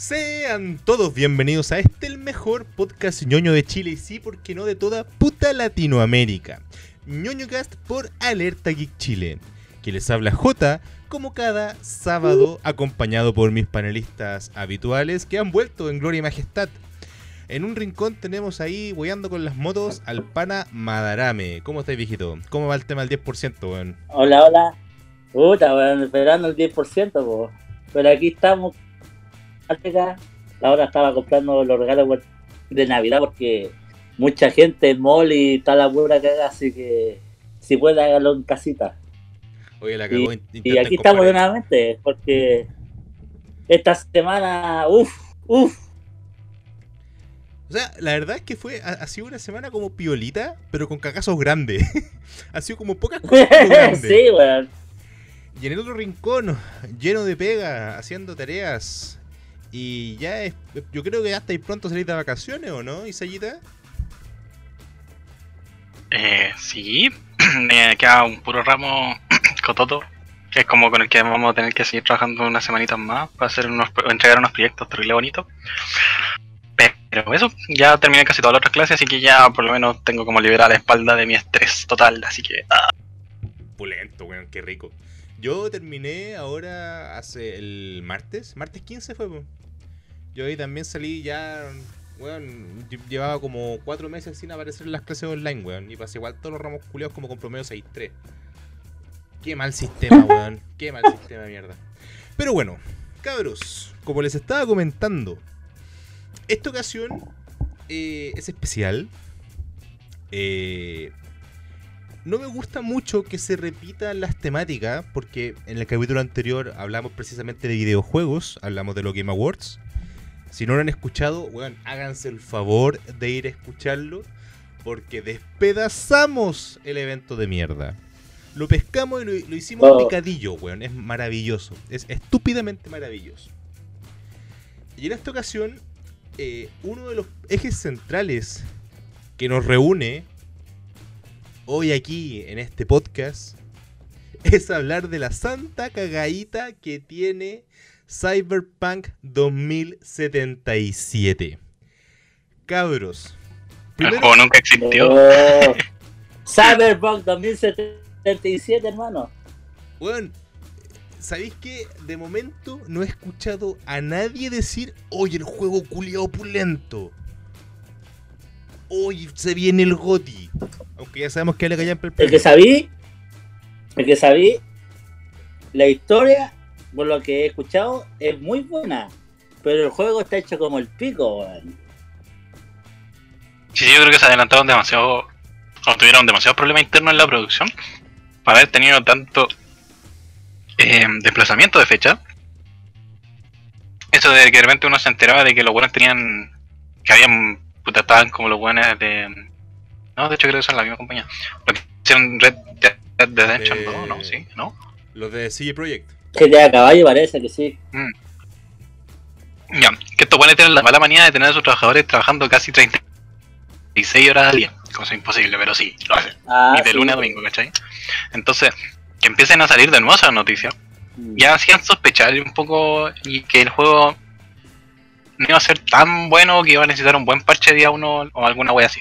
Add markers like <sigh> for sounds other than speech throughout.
Sean todos bienvenidos a este, el mejor podcast ñoño de Chile y sí, porque no de toda puta Latinoamérica. ñoñocast por Alerta Geek Chile. Que les habla J, como cada sábado, acompañado por mis panelistas habituales que han vuelto en gloria y majestad. En un rincón tenemos ahí, boyando con las motos, al pana Madarame. ¿Cómo estáis, viejito? ¿Cómo va el tema del 10%, weón? Hola, hola. Puta, weón, esperando el 10%, po. Pero aquí estamos. Ahora estaba comprando los regalos de Navidad porque mucha gente en mall y está la pura caga, así que si puede hágalo en casita. Oye, la Y, cagó. y intenten aquí estamos nuevamente porque esta semana, uff, uff. O sea, la verdad es que fue, ha, ha sido una semana como piolita, pero con cagazos grandes. <laughs> ha sido como pocas cosas <laughs> sí, weón. Y en el otro rincón, lleno de pega, haciendo tareas. Y ya es, yo creo que ya estáis pronto a salir de vacaciones, ¿o no, Isayita? Eh, sí, <clears throat> me queda un puro ramo <clears throat> cototo, que es como con el que vamos a tener que seguir trabajando unas semanitas más para hacer unos, entregar unos proyectos terrible bonitos. Pero eso, ya terminé casi todas las otras clases, así que ya por lo menos tengo como liberar la espalda de mi estrés total, así que ah, Pulento, weón, qué rico. Yo terminé ahora hace el martes, martes 15 fue, po. Yo ahí también salí ya, weón, lle- llevaba como cuatro meses sin aparecer en las clases online, weón. Y pasé igual todos los ramos culiados como con promedio 6-3. Qué mal sistema, <laughs> weón. Qué mal sistema de mierda. Pero bueno, cabros, como les estaba comentando, esta ocasión eh, es especial. Eh, no me gusta mucho que se repitan las temáticas, porque en el capítulo anterior hablamos precisamente de videojuegos, hablamos de los Game Awards. Si no lo han escuchado, weón, háganse el favor de ir a escucharlo, porque despedazamos el evento de mierda. Lo pescamos y lo, lo hicimos Oh. picadillo, weón. Es maravilloso. Es estúpidamente maravilloso. Y en esta ocasión, eh, uno de los ejes centrales que nos reúne hoy aquí en este podcast <laughs> es hablar de la santa cagadita que tiene Cyberpunk 2077. Cabros. el Primero, juego nunca existió. Oh. <laughs> Cyberpunk 2077, hermano. weón, ¿sabéis que de momento no he escuchado a nadie decir, oye, el juego culiao opulento? Hoy se viene el GOTI. Aunque ya sabemos que le callan el El que sabí, el que sabí, la historia, por lo que he escuchado, es muy buena. Pero el juego está hecho como el pico, weón. Sí, yo creo que se adelantaron demasiado, o tuvieron demasiados problemas internos en la producción para haber tenido tanto eh, desplazamiento de fecha. Eso de que de repente uno se enteraba de que los buenos tenían, que habían, puta, estaban como los buenos de... No, de hecho creo que son la misma compañía. Los que hicieron Red Dead Redemption Eh, 2, ¿no? Sí, ¿no? Los de CG Projekt. Que de a caballo parece que sí. Ya, que estos buenos tienen la mala manía de tener a sus trabajadores trabajando casi 36 horas al día. Cosa imposible, pero sí, lo hacen. Ah, y de sí. lunes a domingo, ¿cachai? Entonces, que empiecen a salir de nuevo esas noticias, Mm. ya hacían sospechar un poco y que el juego no iba a ser tan bueno que iba a necesitar un buen parche día uno o alguna wea así.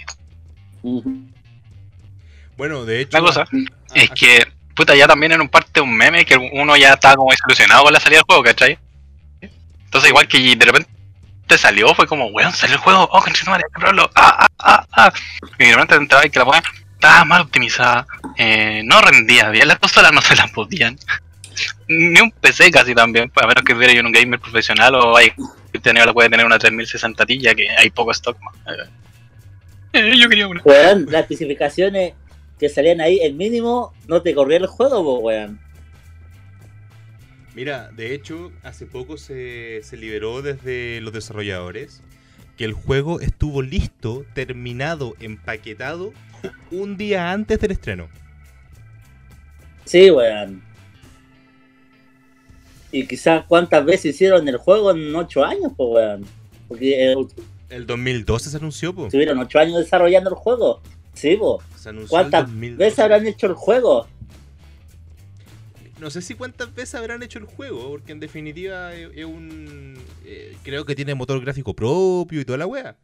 Bueno, de hecho. La cosa ah, es ah, que, puta, ya también en un parte un meme que uno ya estaba como desilusionado con la salida del juego, ¿cachai? Entonces, igual que de repente salió, fue como, weón, salió el juego, oh, que comprarlo, ah, ah, ah, ah. Y de repente entraba y que la weá estaba mal optimizada, eh, no rendía bien, las consolas no se las podían. <laughs> Ni un PC casi también, a menos que hubiera yo un gamer profesional o hay tenía la puede tener una 3060 Ti, ya que hay poco stock más. Eh, yo quería una. Weón, las especificaciones que salían ahí, el mínimo no te corría el juego, weón. Mira, de hecho, hace poco se, se liberó desde los desarrolladores que el juego estuvo listo, terminado, empaquetado <laughs> un día antes del estreno. Sí, weón. Y quizás cuántas veces hicieron el juego en ocho años, pues, weón. Porque eh, El 2012 se anunció, po. estuvieron ocho años desarrollando el juego. Sí, anunció ¿Cuántas el 2012. veces habrán hecho el juego? no sé si cuántas veces habrán hecho el juego, porque en definitiva es, es un. eh, creo que tiene motor gráfico propio y toda la wea.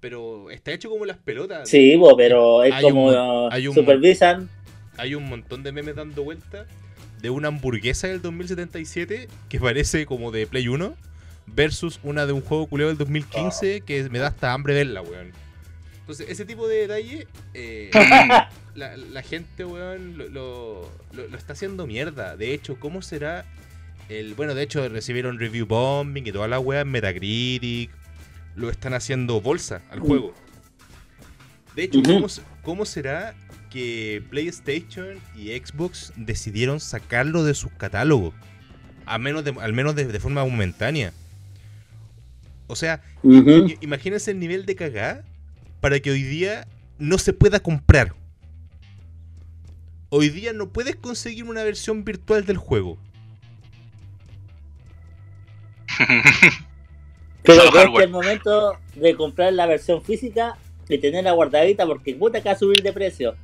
Pero está hecho como las pelotas. Sí, po, pero es Hay como hay un supervisan. Hay un montón de memes dando vueltas de una hamburguesa del 2077 que parece como de Play 1 versus una de un juego culeo del 2015 que me da hasta hambre verla, weón. Entonces, ese tipo de detalle, eh, <laughs> la, la gente, weón, lo, lo- lo- lo está haciendo mierda. De hecho, ¿cómo será el. Bueno, de hecho, recibieron review bombing y toda la weá en Metacritic. Lo están haciendo bolsa al juego. De hecho. ¿cómo, cómo será que PlayStation y Xbox decidieron sacarlo de sus catálogos? A menos de- al menos de, de forma momentánea. O sea, Ujú. i- imagínense el nivel de cagada para que hoy día no se pueda comprar. Hoy día no puedes conseguir una versión virtual del juego. <laughs> Pero que hardware. el momento de comprar la versión física y tenerla guardadita porque puta que va a subir de precio.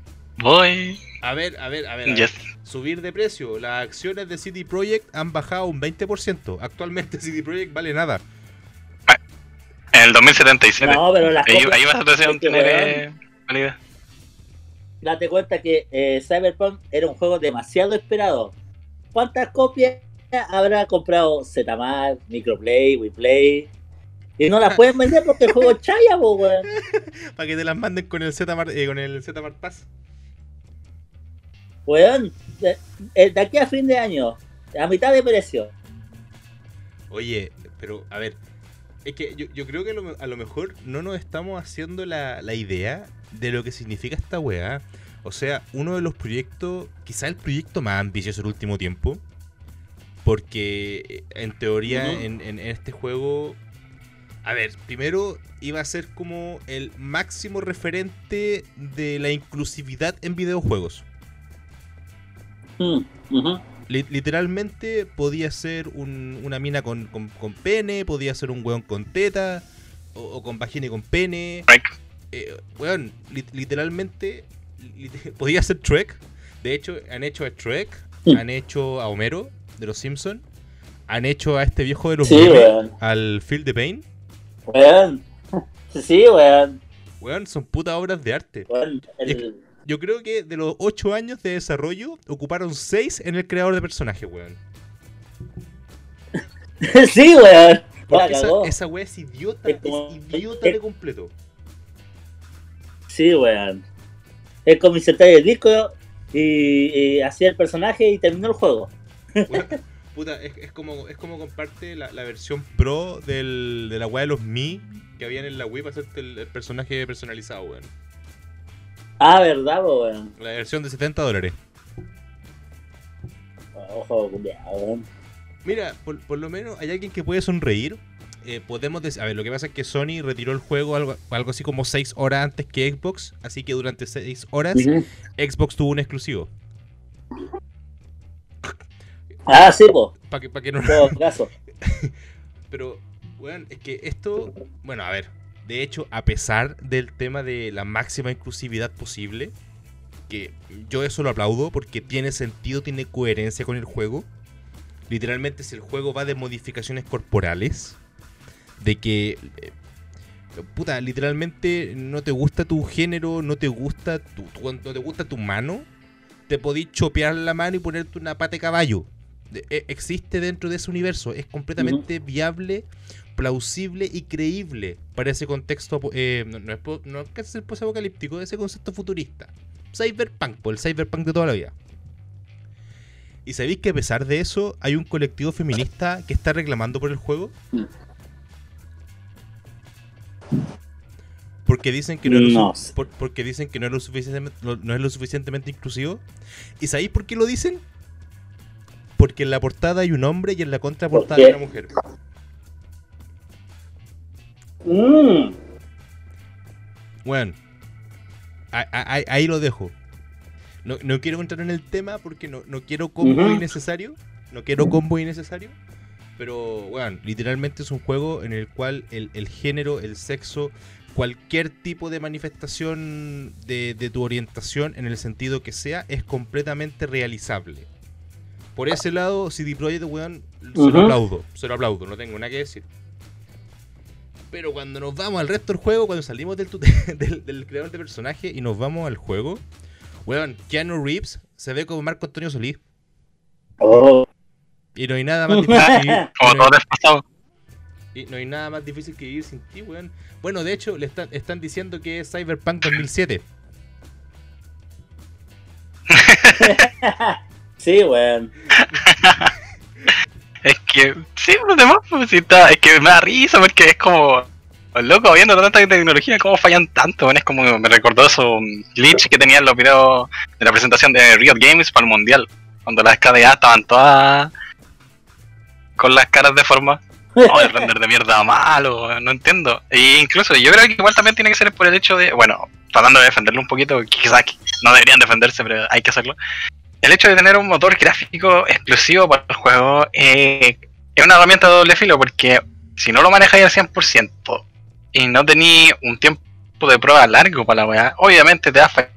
Voy. A ver, a ver, a ver. a ver. Yes. Subir de precio. Las acciones de CD Projekt han bajado un 20%. Actualmente CD Projekt vale nada. En el 2077. No, pero las ahí, copias- ahí vas a tener, que, validez. Date cuenta que eh, Cyberpunk era un juego demasiado esperado. ¿Cuántas copias habrá comprado Zmar, Microplay, WePlay? Y no las pueden vender porque el juego es <laughs> chaya, weón. Para que te las manden con el Z eh, con el Pass. Weón, de, eh, de aquí a fin de año, a mitad de precio. Oye, pero a ver, es que yo, yo creo que a lo, me- a lo mejor no nos estamos haciendo la, la idea de lo que significa esta weá. O sea, uno de los proyectos, quizá el proyecto más ambicioso del último tiempo, porque eh, en teoría en este juego, a ver, primero iba a ser como el máximo referente de la inclusividad en videojuegos. Mm, literalmente podía ser un- una mina con, con- con pene, podía ser un weón con teta, o, o con vagina y con pene. Trek. Eh, weón, li- literalmente lit- <laughs> podía ser Trek. De hecho, han hecho a Trek, Mm. han hecho a Homero de los Simpsons, han hecho a este viejo de los Sí, memes, weón. al Phil de Pain. Weón. <laughs> Sí, weón. Weón, son putas obras de arte. Weón, el- Yo creo que de los 8 años de desarrollo, ocuparon 6 en el creador de personajes, weón. <laughs> sí, weón. Porque La esa, esa wea es idiota, Es como- es idiota de completo. Sí, weón. Es como insertar el disco y, y hacía el personaje y terminó el juego. Puta, <laughs> es, es como, es como comparte la, la versión pro del, de la weá de los Mi que habían en la Wii para hacerte el, el personaje personalizado, weón. Ah, verdad, po, weón. La versión de 70 dólares. Ojo, culiao, weón. Mira, por, por lo menos hay alguien que puede sonreír. Eh, podemos decir, a ver, lo que pasa es que Sony retiró el juego algo, algo así como 6 horas antes que Xbox, así que durante 6 horas. Xbox tuvo un exclusivo. Ah, sí, po. Para que, pa' que no. <laughs> Pero, weón, es que esto, bueno, a ver, de hecho, a pesar del tema de la máxima inclusividad posible, que yo eso lo aplaudo porque tiene sentido, tiene coherencia con el juego. Literalmente, si el juego va de modificaciones corporales, de que, eh, puta, literalmente no te gusta tu género, no te gusta tu, tu- no te gusta tu mano, te podís chopear la mano y ponerte una pata de caballo. De- e- existe dentro de ese universo, es completamente viable, plausible y creíble para ese contexto, eh, no, no es, no es que sea posapocalíptico, ese concepto futurista. Cyberpunk, por el cyberpunk de toda la vida. ¿Y sabéis que a pesar de eso hay un colectivo feminista que está reclamando por el juego? Porque dicen que no, es lo No su- sé. por- porque dicen que no es lo suficientemente, no, no es lo suficientemente inclusivo. ¿Y sabéis por qué lo dicen? Porque en la portada hay un hombre y en la contraportada ¿Por hay una mujer. Mm. Bueno, a- a- ahí, lo dejo. No, no quiero entrar en el tema porque no, no quiero combo Ujú. innecesario. No quiero combo innecesario. Pero, bueno, literalmente es un juego en el cual el, el género, el sexo, cualquier tipo de manifestación de, de tu orientación, en el sentido que sea, es completamente realizable. por ese lado, CD Projekt, weón, se Ujú. lo aplaudo. Se lo aplaudo, no tengo nada que decir. Pero cuando nos vamos al resto del juego, cuando salimos del, <laughs> del, del creador de personaje y nos vamos al juego, weón, Keanu Reeves se ve como Marco Antonio Solís. Oh. Y no hay nada más <laughs> difícil. Como <laughs> y no, todo y no hay nada más difícil que vivir sin ti, weón. Bueno, de hecho, le están, están diciendo que es Cyberpunk 2007. sí, weón. Es que, sí, los demás, pues, está, es que me da risa porque es como, loco, viendo tanta tecnología, cómo fallan tanto, es como, me recordó esos mm, glitch que tenían los videos de la presentación de Riot Games para el Mundial, cuando las KDA estaban todas con las caras de forma. Oh, <laughs> el render de mierda malo, no entiendo. E incluso yo creo que igual también tiene que ser por el hecho de, bueno, tratando de defenderlo un poquito, quizás no deberían defenderse, pero hay que hacerlo. El hecho de tener un motor gráfico exclusivo para el juego eh, es una herramienta de doble filo porque si no lo manejáis al 100% y no tenéis un tiempo de prueba largo para la weá, obviamente te va a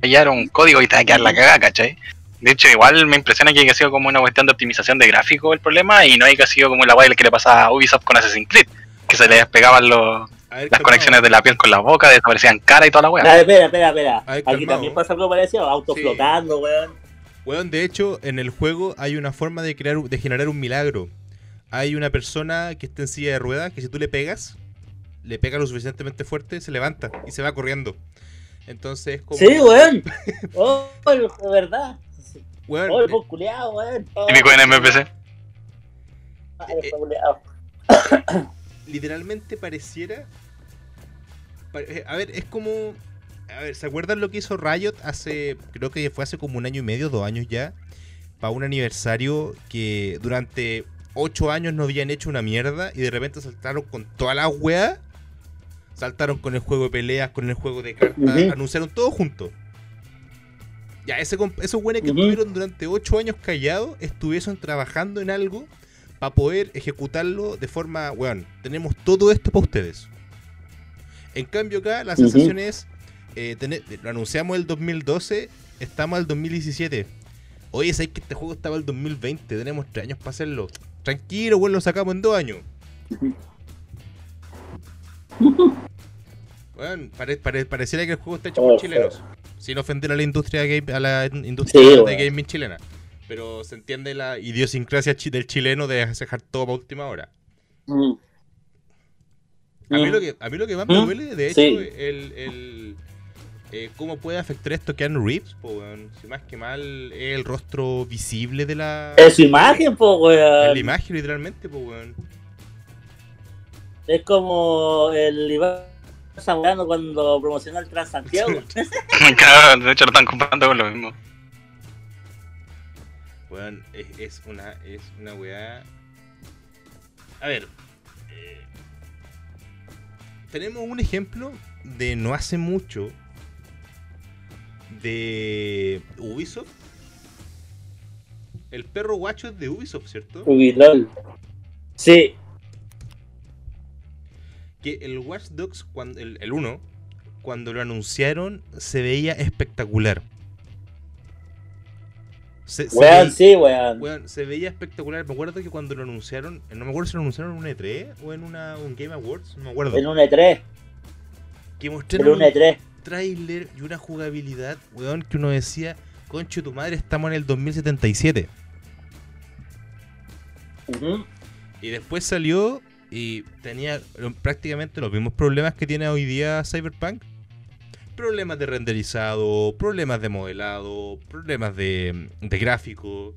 fallar un código y te va a quedar la cagada, ¿cachai? De hecho, igual me impresiona que haya sido como una cuestión de optimización de gráfico el problema y no haya sido como la weá que le pasaba a Ubisoft con Assassin's Creed, que se les pegaban los, ver, las conexiones de la piel con la boca, desaparecían cara y toda la weá. ver, espera, espera, espera. Ay, Aquí calmado. también pasa algo parecido, auto Sí. flotando, weón. Weón, de hecho, en el juego hay una forma de crear, de generar un milagro. Hay una persona que está en silla de ruedas que si tú le pegas, le pega lo suficientemente fuerte, se levanta y se va corriendo. Entonces es como. Sí, weón. <laughs> Oh, de verdad. Weón, Oh, el eh, culiao, weón. Oh, Típico en MPC. culiao. <coughs> literalmente pareciera. Eh, A ver, es como. A ver, ¿se acuerdan lo que hizo Riot hace. Creo que fue hace como un año y medio, dos años ya. Para un aniversario que durante ocho años no habían hecho una mierda y de repente saltaron con toda la weá. Saltaron con el juego de peleas, con el juego de cartas, anunciaron todo junto. Ya, ese, esos buenos que estuvieron durante ocho años callados, estuviesen trabajando en algo para poder ejecutarlo de forma, weón, tenemos todo esto para ustedes. En cambio acá la sensación es, eh, tener- lo anunciamos el 2012, estamos al 2017. Oye, sabéis que este juego estaba el 2020, tenemos tres años para hacerlo. Tranquilo, weón, lo sacamos en dos años. <laughs> Weón, pare- pare- pareciera que el juego está hecho por Oh, chilenos. Sin ofender a la industria game- a la industria Sí, de gaming chilena. Pero se entiende la idiosincrasia del chileno de dejar todo para última hora. Mm. A mí, Mm. lo que, a mí lo que más me Mm, duele, de hecho, sí. el, el eh, cómo puede afectar esto Keanu Reeves, po, weón. si más que mal es el rostro visible de la, Es su imagen, po, de la weón. imagen, literalmente, po, weón. Es como el Iván Zamorano cuando promocionó el Transantiago. <laughs> <laughs> Claro, de hecho lo están comparando con lo mismo. Weón, es, es una, es una weá. A ver. Tenemos un ejemplo de no hace mucho de Ubisoft. El perro guacho es de Ubisoft, ¿cierto? Lol. Sí. Que el Watch Dogs, cuando, el 1, cuando lo anunciaron, se veía espectacular. Se, veía- sí, se veía espectacular. Me acuerdo que cuando lo anunciaron, no me acuerdo si lo anunciaron en un E3 o en una, un Game Awards, no me acuerdo. En un E E3. Que En mostraron un E un E3. tráiler y una jugabilidad, weón, que uno decía, concho tu madre, estamos en el 2077. Ujú. Y después salió y tenía prácticamente los mismos problemas que tiene hoy día Cyberpunk. Problemas de renderizado, problemas de modelado, problemas de, de gráfico.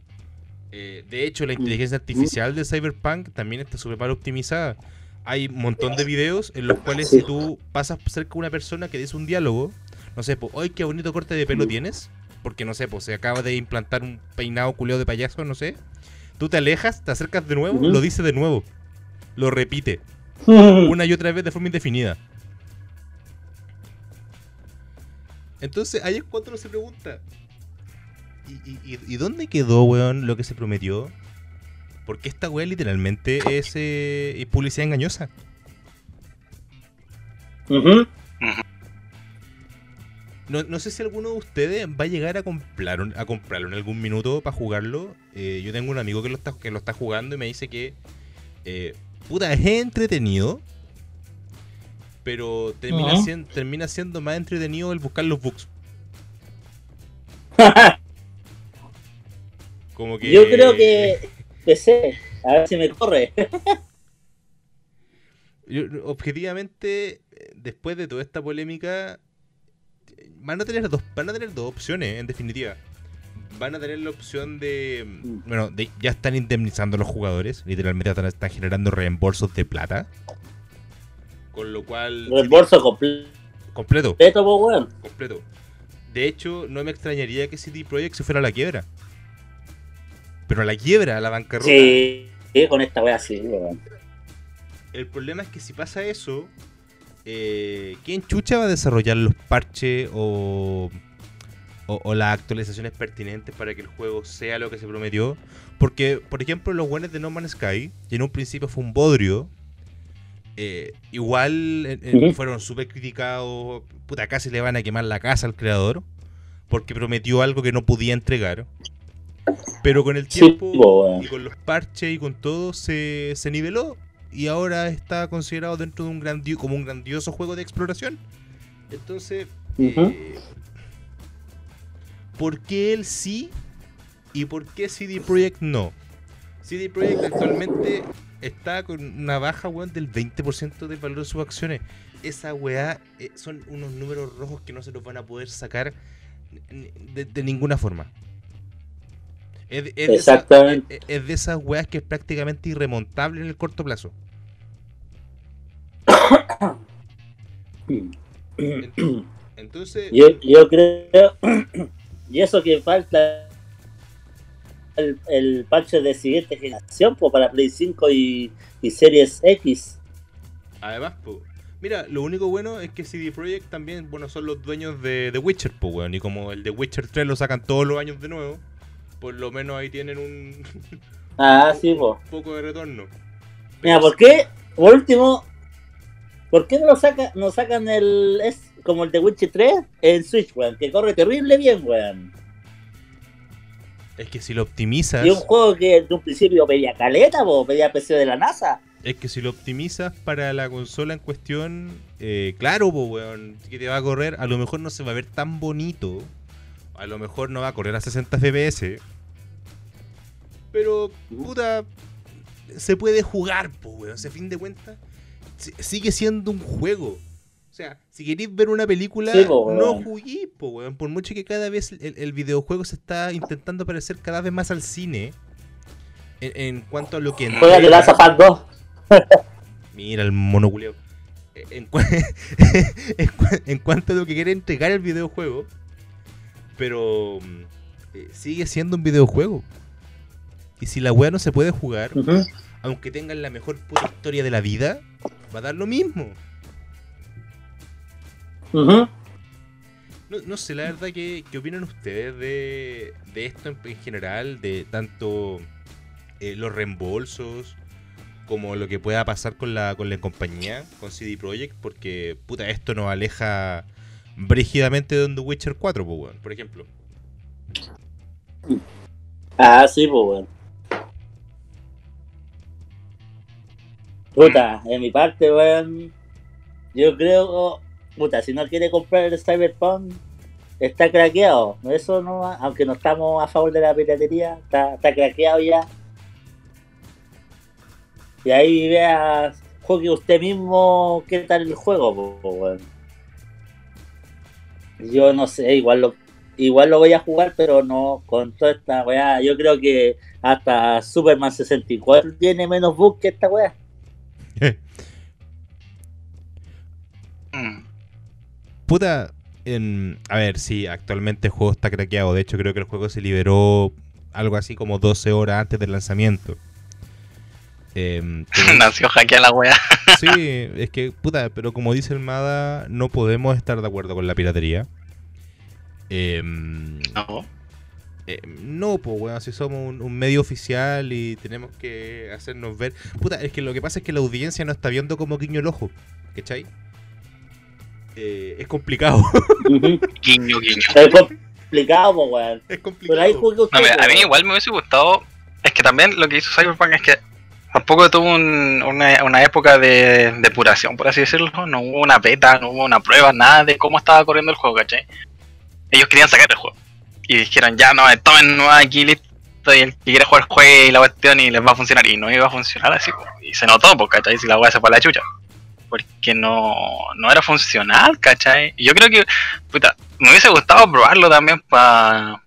Eh, de hecho, la inteligencia artificial de Cyberpunk también está súper mal optimizada. Hay un montón de videos en los cuales si tú pasas cerca de una persona que dice un diálogo, no sé, pues, hoy qué bonito corte de pelo tienes, porque no sé, pues se acaba de implantar un peinado culeo de payaso, no sé. Tú te alejas, te acercas de nuevo, lo dice de nuevo. Lo repite <laughs> una y otra vez de forma indefinida. Entonces ahí es cuando uno se pregunta. ¿Y, y, dónde quedó, weón, lo que se prometió? Porque esta weá literalmente es, eh, publicidad engañosa. Ujú. No, no sé si alguno de ustedes va a llegar a, comprar, a comprarlo en algún minuto para jugarlo. Eh, yo tengo un amigo que lo está, que lo está jugando y me dice que, eh, puta, es entretenido. Pero termina, siendo, termina siendo más entretenido el buscar los bugs. <laughs> Como que... Yo creo que <laughs> PC, a ver si me corre. <laughs> Yo- objetivamente, después de toda esta polémica, van a tener dos, van a tener dos opciones, en definitiva. Van a tener la opción de, Mm. bueno, de- ya están indemnizando a los jugadores, literalmente están, están generando reembolsos de plata. Con lo cual, Reembolso completo, completo, weón. completo. De hecho, no me extrañaría que CD Projekt se fuera a la quiebra. Pero a la quiebra, a la bancarrota. Sí, sí, con esta wea sí, weón. El problema es que si pasa eso, eh, ¿quién chucha va a desarrollar los parches o, o, o las actualizaciones pertinentes para que el juego sea lo que se prometió? Porque, por ejemplo, los buenos de No Man's Sky, que en un principio fue un bodrio, eh, igual eh, eh, fueron súper criticados, puta, casi le van a quemar la casa al creador, porque prometió algo que no podía entregar. Pero con el tiempo y con los parches y con todo se, se niveló y ahora está considerado dentro de un grandio, como un grandioso juego de exploración. Entonces, eh, ¿por qué él sí y por qué CD Projekt no? CD Projekt actualmente está con una baja weón, del 20% del valor de sus acciones. Esa weá eh, son unos números rojos que no se los van a poder sacar de, de ninguna forma. Es, de- es de esa- Exactamente. es- es de esas weas que es prácticamente irremontable en el corto plazo. <coughs> Entonces, Yo, yo creo. <coughs> y eso que falta. El, el parche de siguiente generación pues, para Play 5 y, y Series X. además, po, mira, lo único bueno es que CD Projekt también, bueno, son los dueños de The Witcher, pues, weón. Y como el de Witcher 3 lo sacan todos los años de nuevo, por lo menos ahí tienen un, <laughs> Ah, sí, pues. un poco de retorno. Mira, ¿por qué? Por último, ¿por qué no lo saca, no sacan el. Es como el de Witcher 3 en Switch, weón? Que corre terrible bien, weón. Es que si lo optimizas, Y un juego que de un principio pedía caleta, po, pedía PC de la NASA. es que si lo optimizas para la consola en cuestión, eh, claro, pues, weón, que te va a correr, a lo mejor no se va a ver tan bonito, a lo mejor no va a correr a 60 FPS, pero, puta, se puede jugar, pues, weón, ese fin de cuentas, si- sigue siendo un juego. O sea, si queréis ver una película, Sí, po, no juguéis, po, weón. Por mucho que cada vez el, el videojuego se está intentando parecer cada vez más al cine. En, en cuanto a lo que Juega de 2. <laughs> Mira el monoculeo. En, cua- <laughs> en en cuanto a lo que quiere entregar el videojuego. Pero mm, eh, sigue siendo un videojuego. Y si la weá no se puede jugar, aunque tengan la mejor puta historia de la vida, va a dar lo mismo. No, no sé, la verdad, que ¿qué opinan ustedes de, de esto en, en general? De tanto eh, los reembolsos como lo que pueda pasar con la, con la compañía, con CD Projekt, porque puta, esto nos aleja brígidamente de The Witcher 4, po, weón, por ejemplo. Ah, sí, pues, weón. Puta, en mi parte, weón. Yo creo, puta, si no quiere comprar el Cyberpunk, está craqueado. Eso no, aunque no estamos a favor de la piratería, está, está craqueado ya. Y ahí vea, juegue usted mismo qué tal el juego, po, weón. Yo no sé, igual lo, igual lo voy a jugar, pero no con toda esta weá. Yo creo que hasta Superman 64 tiene menos bugs que esta weá. Puta, en, a ver, sí, actualmente el juego está craqueado. De hecho, creo que el juego se liberó algo así como 12 horas antes del lanzamiento. Em, <laughs> Nació hackeada la wea. Sí, es que, puta, pero como dice el Mada, no podemos estar de acuerdo con la piratería. Em, No. eh, no, pues, weón, si somos un, un medio oficial y tenemos que hacernos ver. Puta, es que lo que pasa es que la audiencia no está viendo como guiño el ojo, ¿cachai? Eh, es complicado. Guiño, guiño. Es complicado, weón. es Pero complicado. ahí juega usted. No, mira, a mí igual me hubiese gustado. Es que también lo que hizo Cyberpunk es que tampoco tuvo un- una, una época de depuración, por así decirlo. No hubo una beta, no hubo una prueba, nada de cómo estaba corriendo el juego, ¿cachai? Ellos querían sacar el juego. Y dijeron, ya no, tomen nueva aquí, listo. Y el que quiera jugar juegue y la cuestión y les va a funcionar. Y no iba a funcionar así. Y se notó, pues, ¿cachai? Si la weá se fue a la chucha. Porque no, no era funcional, ¿cachai? Yo creo que, puta, me hubiese gustado probarlo también para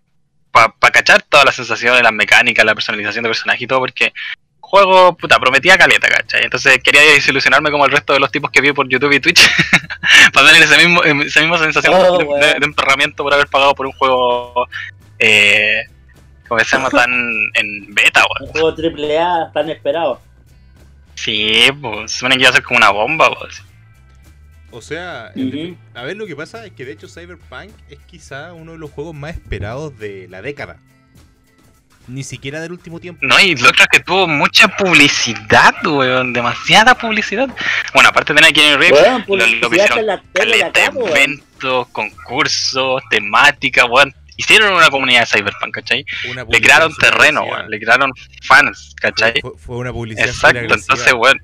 para cachar todas las sensaciones, las mecánicas, la personalización de personaje y todo, porque el juego, puta, prometía caleta, ¿cachai? Entonces quería desilusionarme como el resto de los tipos que vi por YouTube y Twitch, <laughs> para tener ese mismo, esa misma sensación Oh, de, weón. de- de emperramiento por haber pagado por un juego, eh, como se llama, <laughs> tan en beta, Un weón. juego triple A tan esperado. Sí, pues, supone que iba a ser como una bomba, pues. O sea, en a ver lo que pasa es que de hecho Cyberpunk es quizá uno de los juegos más esperados de la década. Ni siquiera del último tiempo. No, y lo otro es que tuvo mucha publicidad, weón, demasiada publicidad. Bueno, aparte de tener a Keanu Reeves, Weón, lo, lo hicieron en la tele po, weón. eventos, concursos, temáticas, weón. Hicieron una comunidad de Cyberpunk, ¿cachai? Le crearon terreno, weón. Le crearon fans, ¿cachai? Fue, fue una publicidad Exacto, entonces, weón.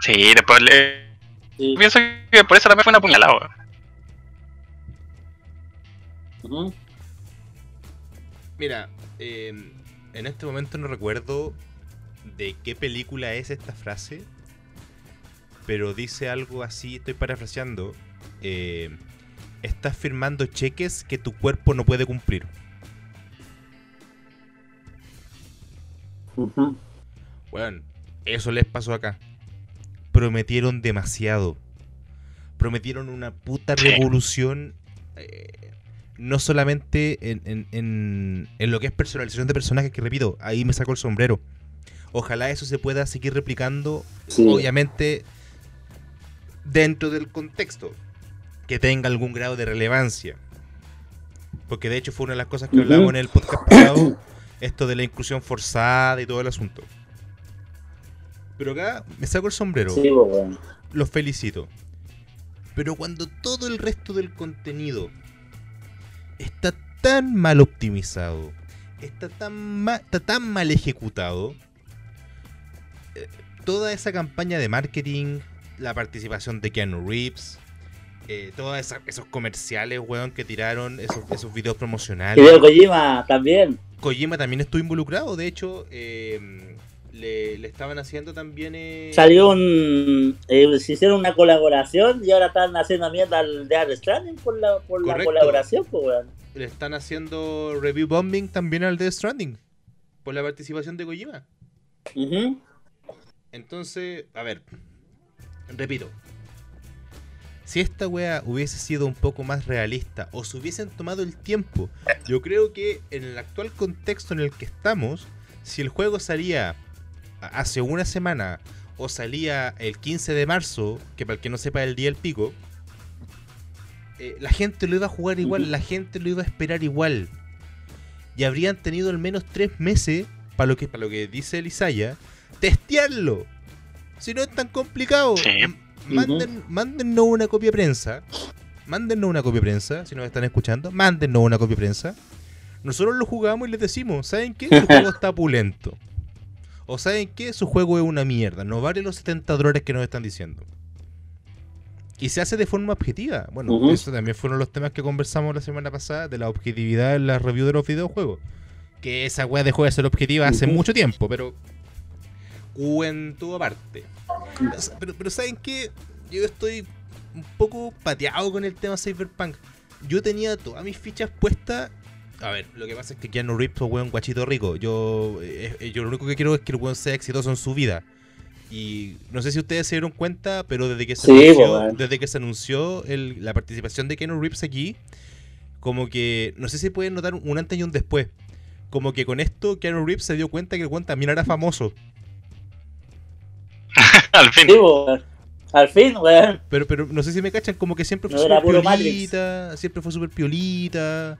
Sí, después le... Sí. Pienso que por eso también fue una puñalada, weón. Mira, eh, en este momento no recuerdo de qué película es esta frase, pero dice algo así, estoy parafraseando. eh, estás firmando cheques que tu cuerpo no puede cumplir. Bueno, eso les pasó acá. Prometieron demasiado. Prometieron una puta revolución. eh, no solamente en, en- en- en lo que es personalización de personajes, que repito, ahí me saco el sombrero. Ojalá eso se pueda seguir replicando, Sí. obviamente, dentro del contexto. Que tenga algún grado de relevancia. Porque de hecho fue una de las cosas que hablamos en el podcast pasado. <coughs> esto de la inclusión forzada y todo el asunto. Pero acá me saco el sombrero, Sí, weón. los felicito. Pero cuando todo el resto del contenido está tan mal optimizado, está tan, ma- está tan mal ejecutado, eh, toda esa campaña de marketing, la participación de Keanu Reeves, eh, todos esos comerciales, weón, que tiraron, esos, esos videos promocionales. Hideo Kojima también. Kojima también estuvo involucrado, de hecho, eh, le, le estaban haciendo también... eh, Salió un. eh, se hicieron una colaboración y ahora están haciendo mierda al de Stranding por la, por la Correcto. colaboración, pues, weón. le están haciendo review bombing también al Death Stranding, por la participación de Kojima. Ujú. Entonces, a ver, repito. Si esta wea hubiese sido un poco más realista o se hubiesen tomado el tiempo, yo creo que en el actual contexto en el que estamos, si el juego salía hace una semana o salía el 15 de marzo, que para el que no sepa el día del pico, eh, la gente lo iba a jugar igual, la gente lo iba a esperar igual. Y habrían tenido al menos tres meses, para lo que, para lo que dice Elisaya, testearlo. Si no es tan complicado. Sí. Manden, Mándennos una copia de prensa. Mándennos una copia de prensa, si nos están escuchando. Mándennos una copia de prensa. Nosotros lo jugamos y les decimos, ¿saben qué? Su juego está pulento. O ¿saben qué? Su juego es una mierda. No vale los 70 dólares que nos están diciendo. Y se hace de forma objetiva. Bueno, Ujú. eso también fueron los temas que conversamos la semana pasada de la objetividad en la review de los videojuegos. Que esa weá dejó de ser objetiva hace Ujú. mucho tiempo, pero cuento aparte. Pero, pero ¿saben qué? Yo estoy un poco pateado con el tema Cyberpunk. Yo tenía todas mis fichas puestas. A ver, lo que pasa es que Keanu Reeves es un guachito rico. Yo, eh, eh, yo lo único que quiero es que el weón sea exitoso en su vida. Y no sé si ustedes se dieron cuenta, pero desde que se Sí, anunció, desde que se anunció el- la participación de Keanu Reeves aquí, como que no sé si pueden notar un antes y un después. Como que con esto Keanu Reeves se dio cuenta que el weón también era famoso. <laughs> Al fin. Sí, po, weón. Al fin, weón. Pero, pero no sé si me cachan, como que siempre fue No puro piolita, siempre fue súper piolita.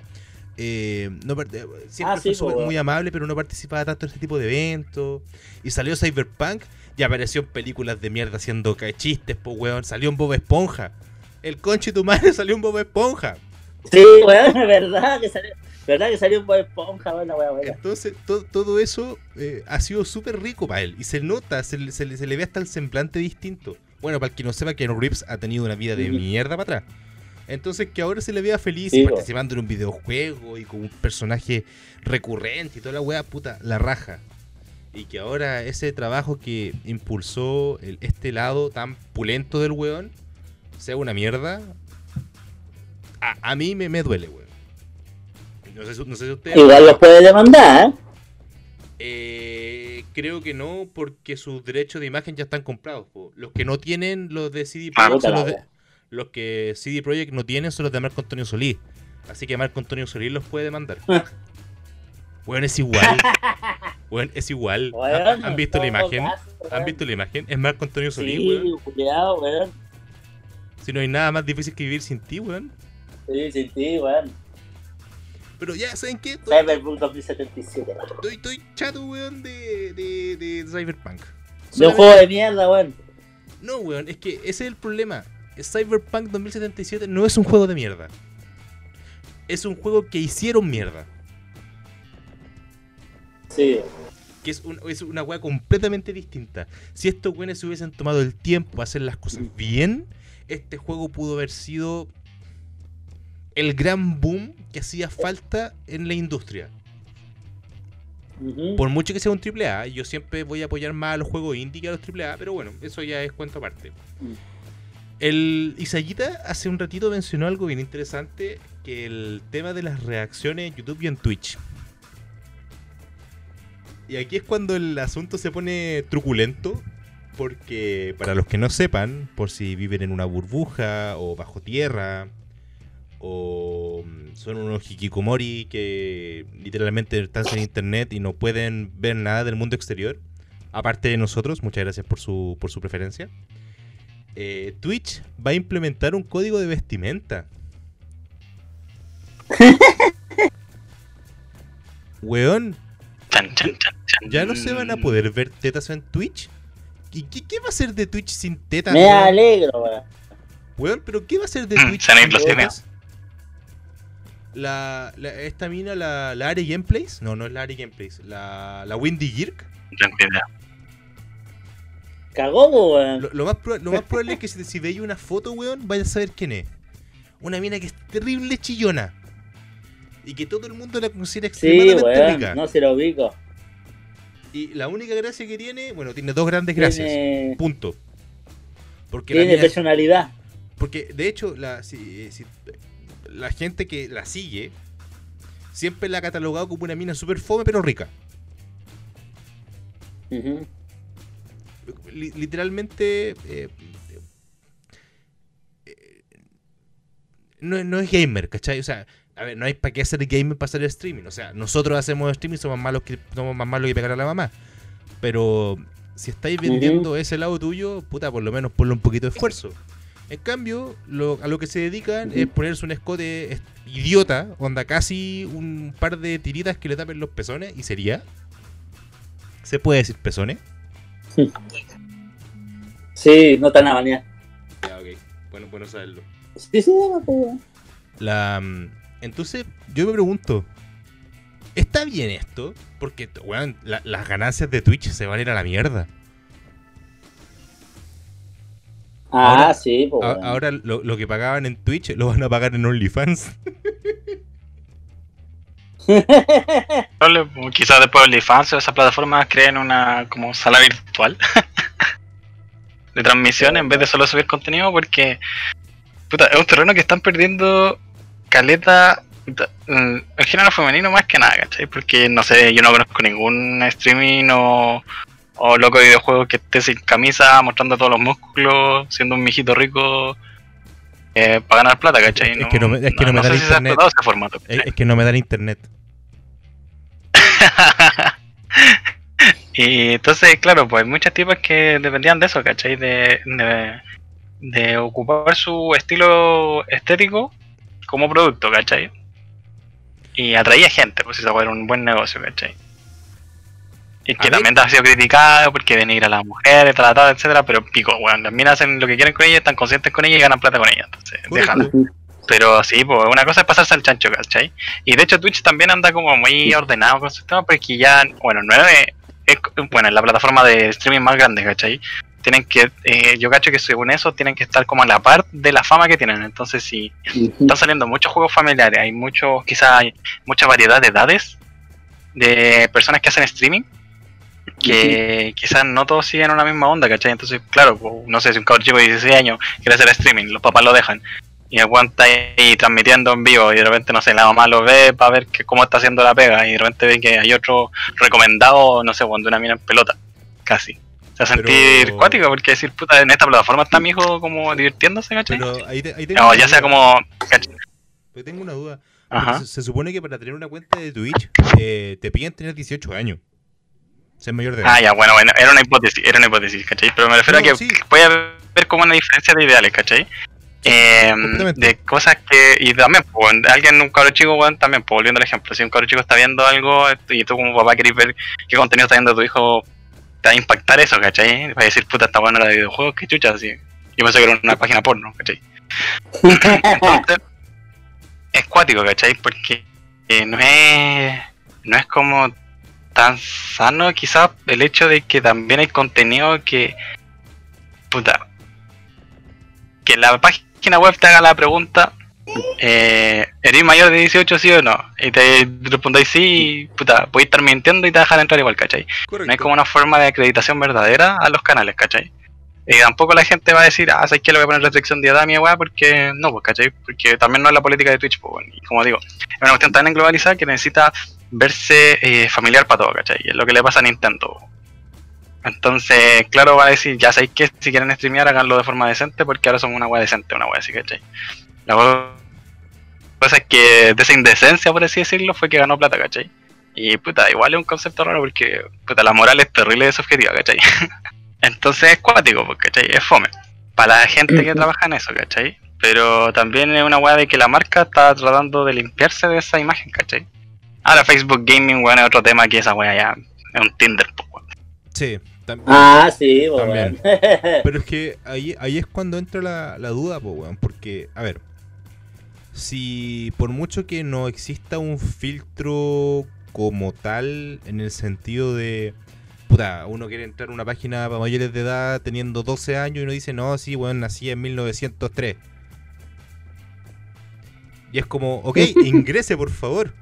eh, no, eh, siempre Ah, fue sí, po, muy amable, pero no participaba tanto en este tipo de eventos. Y salió Cyberpunk y apareció en películas de mierda haciendo chistes, pues, weón. Salió en Bob Esponja. El conche tu madre <laughs> salió en Bob Esponja. Sí, <laughs> weón, es verdad que salió, verdad que salió un buen esponja, buena, buena, buena. Entonces, to- todo eso eh, ha sido súper rico para él. Y se nota, se, le- se le- se le ve hasta el semblante distinto. Bueno, para el que no sepa, Keanu Reeves ha tenido una vida de mierda para atrás. Entonces, que ahora se le vea feliz Sí, participando en un videojuego y con un personaje recurrente y toda la wea, puta, la raja. Y que ahora ese trabajo que impulsó el- este lado tan pulento del weón sea una mierda, a, a mí me, me duele, weón. No sé, si- no sé si ustedes... Igual los puede demandar, ¿eh? Creo que no, porque sus derechos de imagen ya están comprados. po. Los que no tienen los de CD Ah, Projekt los, de- wea. los que CD Projekt no tienen son los de Marco Antonio Solís. Así que Marco Antonio Solís los puede demandar. <laughs> bueno, es igual. Bueno, es igual. Weón, ¿Han, visto la imagen? ¿Han visto la imagen? Es Marco Antonio Solís, Sí, weón. cuidado, weón. Si no hay nada más difícil que vivir sin ti, weón. Sí, sí, sí, weón. Pero ya, ¿saben qué? Estoy, Cyberpunk 2077. weón. estoy, estoy chato, weón, de, de, de Cyberpunk. De un juego de mierda, weón. No, weón, es que ese es el problema. Cyberpunk 2077 no es un juego de mierda. Es un juego que hicieron mierda. Sí. Que es, un- es una weá completamente distinta. Si estos weones se hubiesen tomado el tiempo a hacer las cosas bien, este juego pudo haber sido el gran boom que hacía falta en la industria. Por mucho que sea un AAA, yo siempre voy a apoyar más a los juegos indie que a los AAA, pero bueno, eso ya es cuento aparte. Mm. El Isayita hace un ratito mencionó algo bien interesante, que el tema de las reacciones en YouTube y en Twitch. Y aquí es cuando el asunto se pone truculento, porque para los que no sepan, por si viven en una burbuja o bajo tierra, o son unos hikikomori que literalmente están en internet y no pueden ver nada del mundo exterior, aparte de nosotros, muchas gracias por su, por su preferencia. eh, Twitch va a implementar un código de vestimenta. <laughs> Weón. ¿ya no se van a poder ver tetas en Twitch? ¿Y qué, qué va a ser de Twitch sin tetas? Me weón? alegro, weón. Weón, pero ¿qué va a ser de Mm, Twitch sin tetas? La, la- esta mina, la, la Ari Gameplays, no, no es la Ari Gameplays, la, la Windy Girk. Cagó, weón. lo, lo más, proba- lo más probable es que si, si veis una foto, weón, vaya a saber quién es. Una mina que es terrible chillona. Y que todo el mundo la considera Sí, extremadamente weón. rica. No se lo ubico. Y la única gracia que tiene, bueno, tiene dos grandes gracias. Punto. Porque la tiene mina- personalidad. Porque de hecho, la, si- si- la gente que la sigue siempre la ha catalogado como una mina super fome pero rica. Literalmente. eh, eh, no, no es gamer, ¿cachai? O sea, a ver, no hay para qué hacer gamer para hacer streaming. O sea, nosotros hacemos streaming somos malos que somos más malos que pegar a la mamá. Pero si estáis vendiendo ese lado tuyo, puta, por lo menos ponle un poquito de esfuerzo. En cambio, lo- a lo que se dedican es ponerse un escote es- idiota, onda casi un par de tiritas que le tapen los pezones y sería. ¿Se puede decir pezones? <laughs> Sí, no tan amanía. Ya, ok. Bueno, bueno saberlo. Sí, sí, no. La, mm, entonces, yo me pregunto, ¿está bien esto? Porque, weón, la- las ganancias de Twitch se van a ir a la mierda. Ah, Ahora- sí, A- ahora lo, lo que pagaban en Twitch lo van a pagar en OnlyFans. <laughs> Quizás después de OnlyFans o esas plataformas creen una como sala virtual <laughs> de transmisión en vez de solo subir contenido porque puta, es un terreno que están perdiendo caleta el género femenino más que nada, ¿cachai? Porque no sé, yo no conozco ningún streaming o, o loco de videojuegos que esté sin camisa, mostrando todos los músculos, siendo un mijito rico eh, para ganar plata, ¿cachai? Es que no me- es que no me da el si internet. explotado ese formato. Es, que no me dan internet. <laughs> y entonces, claro, pues hay muchas tipas que dependían de eso, ¿cachai? De, de, de ocupar su estilo estético como producto, ¿cachai? y atraía gente, pues eso era un buen negocio, ¿cachai? Que ver. también ha sido criticado porque denigra a las mujeres, tratado, etcétera, pero pico, weón, las minas hacen lo que quieren con ellas, están conscientes con ellas y ganan plata con ellas, entonces, déjala. Pero sí, pues una cosa es pasarse al chancho, ¿cachai? Y de hecho Twitch también anda como muy ordenado con su tema, porque ya, bueno, no es, es bueno, es la plataforma de streaming más grande, ¿cachai? Tienen que, eh, yo cacho que según eso, tienen que estar como a la par de la fama que tienen. Entonces, si están saliendo muchos juegos familiares, hay muchos, quizás hay mucha variedad de edades de personas que hacen streaming, que quizás no todos siguen una misma onda, ¿cachai? Entonces, claro, pues, no sé, si un cabrón chico de 16 años quiere hacer streaming, los papás lo dejan. Y aguanta ahí transmitiendo en vivo y de repente, no sé, la mamá lo ve para ver que, cómo está haciendo la pega y de repente ve que hay otro recomendado, no sé, cuando una mina en pelota, casi. Se va a Pero- sentir cuático porque decir, puta, en esta plataforma está mi hijo como divirtiéndose, ¿cachai? Pero ahí, te- ahí tengo No, ya sea como... ¿cachai? Pero tengo una duda. Ajá. Se, se supone que para tener una cuenta de Twitch eh, te piden tener 18 años. Ser mayor de edad. Ah, ya, bueno, bueno, era una hipótesis, era una hipótesis, ¿cachai? Pero me refiero No, a que sí. puede haber como una diferencia de ideales, ¿cachai? Eh, Completamente. de cosas que, y también, pues, alguien, un cabro chico, bueno, también, pues, volviendo al ejemplo, si un cabro chico está viendo algo y tú como papá querés ver qué contenido está viendo tu hijo, te va a impactar eso, ¿cachai? Va a decir, puta, está bueno la de videojuegos, qué chucha, así. Yo pensé que era una página porno, ¿cachai? Entonces, es cuático, ¿cachai? Porque eh, no es no es como tan sano quizás el hecho de que también hay contenido que puta que la página web te haga la pregunta eh, ¿eres mayor de 18 sí o no? y te respondáis sí y, puta, podéis estar mintiendo y te dejan entrar igual, ¿cachai? Correcto. No hay como una forma de acreditación verdadera a los canales, ¿cachai? Y tampoco la gente va a decir, ah, ¿sabes qué? Le voy a poner restricción de edad a mi weá porque no, pues, ¿cachai? Porque también no es la política de Twitch, pues, bueno, y como digo, es una cuestión tan globalizada que necesita verse eh, familiar para todo, ¿cachai? Es lo que le pasa a Nintendo. Entonces, claro, va a decir, ya sabéis que si quieren streamear, háganlo de forma decente porque ahora somos una weá decente, una weá así, ¿cachai? La cosa es que de esa indecencia, por así decirlo, fue que ganó plata, ¿cachai? Y puta, igual es un concepto raro porque puta, la moral es terrible de subjetiva, ¿cachai? <laughs> Entonces es cuático, pues, ¿cachai? Es fome. Para la gente que trabaja en eso, ¿cachai? Pero también es una weá de que la marca está tratando de limpiarse de esa imagen, ¿cachai? Ahora Facebook Gaming, weón, es otro tema que esa weá ya es un Tinder, weón. Sí, tam- Ah, sí, También. weón. <laughs> Pero es que ahí, ahí es cuando entra la, la duda, po, weón. Porque, a ver, si por mucho que no exista un filtro como tal, en el sentido de, puta, uno quiere entrar a una página para mayores de edad teniendo 12 años y uno dice, no, sí, weón, nací en 1903. Y es como, ok, <laughs> ingrese, por favor.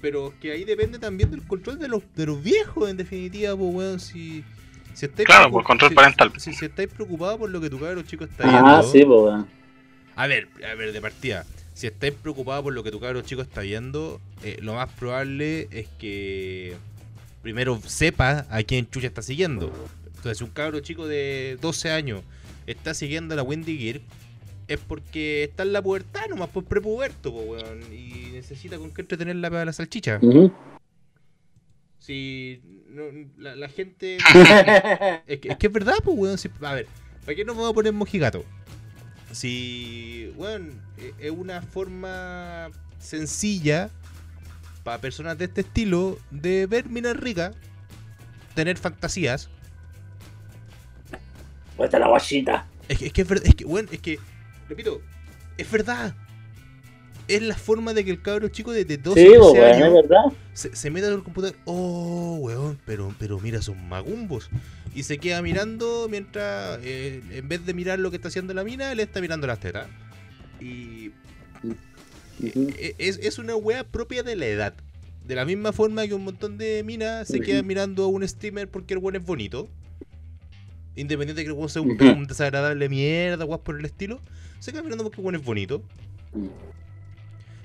Pero que ahí depende también del control de los, de los viejos, en definitiva, pues, weón, si... Si estáis Claro, preocup- pues, control si- parental. Si, si estáis preocupados por lo que tu cabro chico está Ah, viendo. sí, pues, weón. A ver, a ver, de partida. Si estáis preocupados por lo que tu cabro chico está viendo, eh, lo más probable es que primero sepa a quién chucha está siguiendo. Entonces, si un cabro chico de 12 años está siguiendo a la Wendy Gear, es porque está en la pubertad nomás, por prepuberto, po, weón, y necesita con qué entretenerla para la salchicha. Si no, la, la gente... <laughs> Es que, es que es verdad, pues, weón. si- a ver, ¿para qué nos vamos a poner mojigato? Si, weón, e- es una forma sencilla para personas de este estilo de ver minas ricas, tener fantasías. Puesta la guachita. Es que, es que es verdad, es que, weón, es que, repito, es verdad. Es la forma de que el cabro chico de, de 12 Sí, pues, 13 weón, años es verdad. se, se mete al computador. Oh, weón, pero, pero mira, son magumbos. Y se queda mirando mientras, eh, en vez de mirar lo que está haciendo la mina, él está mirando las tetas. Y eh, es, es una wea propia de la edad. De la misma forma que un montón de minas se Ujú. quedan mirando a un streamer porque el weón es bonito. Independiente de que el weón sea un, desagradable mierda, weón por el estilo. Se quedan mirando porque weón es bonito.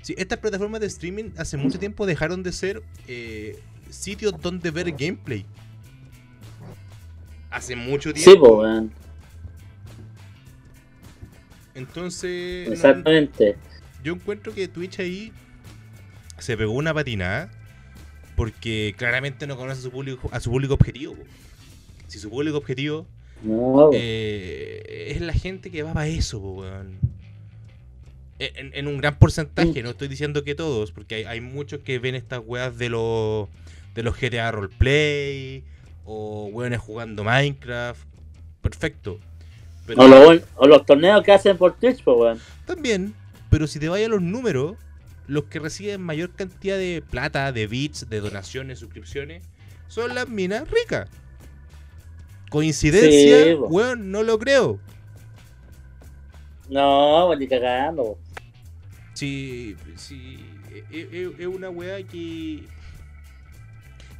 Sí, estas plataformas de streaming hace mucho tiempo dejaron de ser eh, sitios donde ver gameplay. Hace mucho tiempo. Sí, pues, weón. Entonces, no- Exactamente. yo encuentro que Twitch ahí se pegó una patinada porque claramente no conoce a su público, a su público objetivo. po. Si su público objetivo No, eh, es la gente que va para eso, weón. En, en un gran porcentaje, no estoy diciendo que todos, porque hay, hay muchos que ven estas weas de los de los GTA Roleplay o weones jugando Minecraft. Perfecto. Pero O, los, o los torneos que hacen por Twitch, pues, weón. también, pero si te vayas a los números, los que reciben mayor cantidad de plata, de bits, de donaciones, suscripciones, son las minas ricas. Coincidencia, Sí, weón, no lo creo. No, ni cagando. Sí, sí, es, es- es una weá que.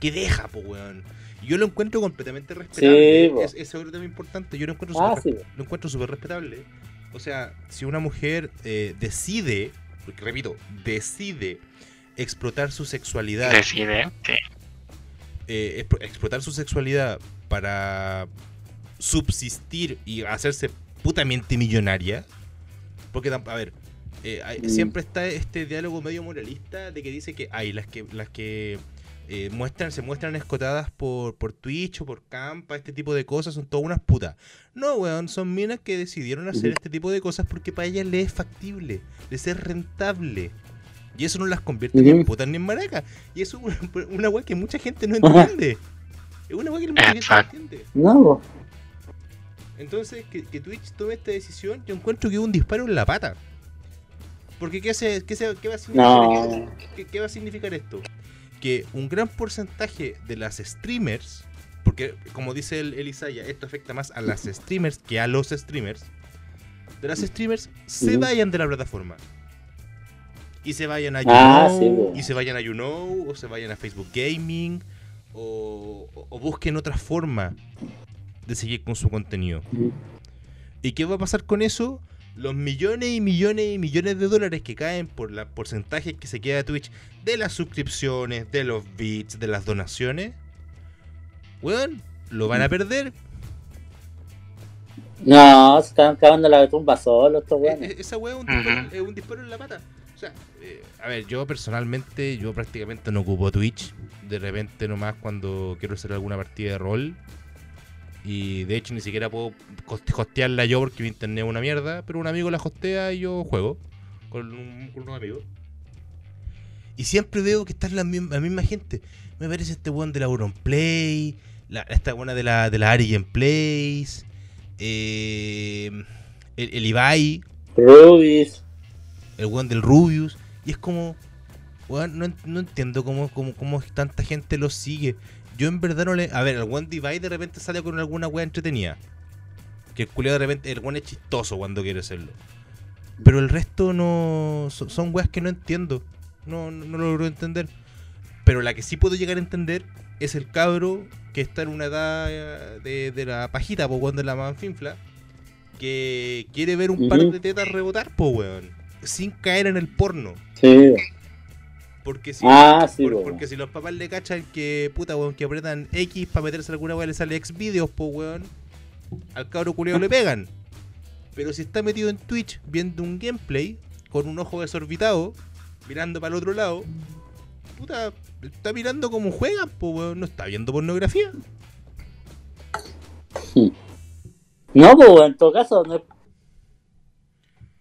que deja, po, weón. Yo lo encuentro completamente respetable. po. es, es otro tema importante. Yo lo encuentro Ah, súper sí. lo encuentro súper respetable. O sea, si una mujer eh, decide, porque repito, decide explotar su sexualidad, Decide, sí. eh, explo- explotar su sexualidad para subsistir y hacerse putamente millonaria, porque, a ver, eh, hay- Mm. siempre está este diálogo medio moralista de que dice que hay las que las que eh, muestran se muestran escotadas por, por Twitch o por Campa, este tipo de cosas, son todas unas putas. No, weón, son minas que decidieron hacer este tipo de cosas porque para ellas les es factible, les es rentable. Y eso no las convierte ni en putas ni en maracas. Y eso es una, una weá que mucha gente no entiende. Es una weá que Exacto. entiende. No. Entonces, que, que Twitch tome esta decisión, yo encuentro que es un disparo en la pata. Porque ¿qué, hace, qué, se- qué va, a significar, No. qué- qué va a significar esto? Que un gran porcentaje de las streamers, porque como dice el, el Isaiah, esto afecta más a las streamers que a los streamers, de las streamers se vayan de la plataforma. Y se vayan a Ah, sí, y se vayan a YouKnow, o se vayan a Facebook Gaming, o, busquen otra forma de seguir con su contenido. ¿Y qué va a pasar con eso? Los millones y millones y millones de dólares que caen por los porcentajes que se queda de Twitch de las suscripciones, de los bits, de las donaciones, weón, lo van a perder. No, se están cavando la tumba solo estos E- weones. e- esa weá es un, disparo, Ujú. es un disparo en la pata. O sea, eh, a ver, yo personalmente, yo prácticamente no ocupo Twitch. De repente nomás cuando quiero hacer alguna partida de rol. Y de hecho ni siquiera puedo hostearla yo porque mi internet es una mierda. Pero un amigo la hostea y yo juego con, un, con unos amigos. Y siempre veo que están la, la misma gente. Me parece este weón de la Auronplay. La, esta buena de la, de la Ari Gameplays. Eh, el, el Ibai Rubis. El weón del Rubius. Y es como, weón, no, no entiendo cómo, cómo, cómo tanta gente lo sigue. Yo en verdad no le. A ver, el weón de Ibai de repente sale con alguna weá entretenida. Que el culiao de repente, el weón es chistoso cuando quiere hacerlo. Pero el resto no. Son, son weas que no entiendo. No, no, no logro entender. Pero la que sí puedo llegar a entender es el cabro que está en una edad eh, de, de la pajita, po, cuando la manfinfla. Que quiere ver un par de tetas rebotar, po, weón. Sin caer en el porno. Sí. Porque si, Ah, sí, por- po. porque si los papás le cachan que, puta, weón, que apretan X para meterse alguna weón, le sale X videos, po, weón. Al cabro culiao le pegan. Pero si está metido en Twitch viendo un gameplay con un ojo desorbitado, mirando para el otro lado, puta, está mirando como juegan, po, weón. No está viendo pornografía. <laughs> No, pues en todo caso, no. Está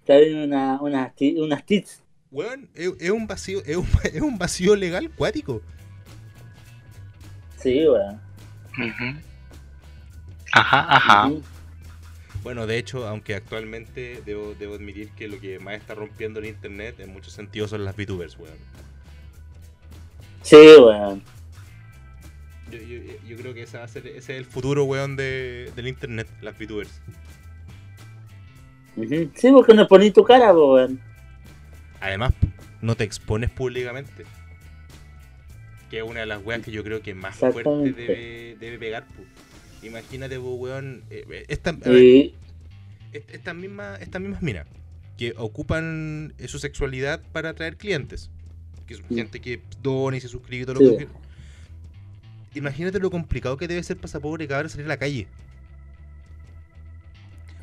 viendo una, unas, unas tits. Weón, es, es un vacío, es un, <laughs> es un vacío legal cuático. Sí, weón. Ajá, ajá. Bueno, de hecho, aunque actualmente debo, debo admitir que lo que más está rompiendo el internet en muchos sentidos son las VTubers, weón. Sí, weón. Yo, yo, yo creo que esa va a ser, ese es el futuro, weón, de, del internet, las VTubers. Sí, porque no poní tu cara, weón. Además, no te expones públicamente. Que es una de las weas que yo creo que más fuerte debe, debe pegar, pu. Imagínate, po, weón. eh, eh, esta, estas mismas, estas mismas minas que ocupan eh, su sexualidad para atraer clientes. Que son Mm. gente que dona y se suscribe y todo Sí. lo que. Imagínate lo complicado que debe ser para esa pobre cabra salir a la calle.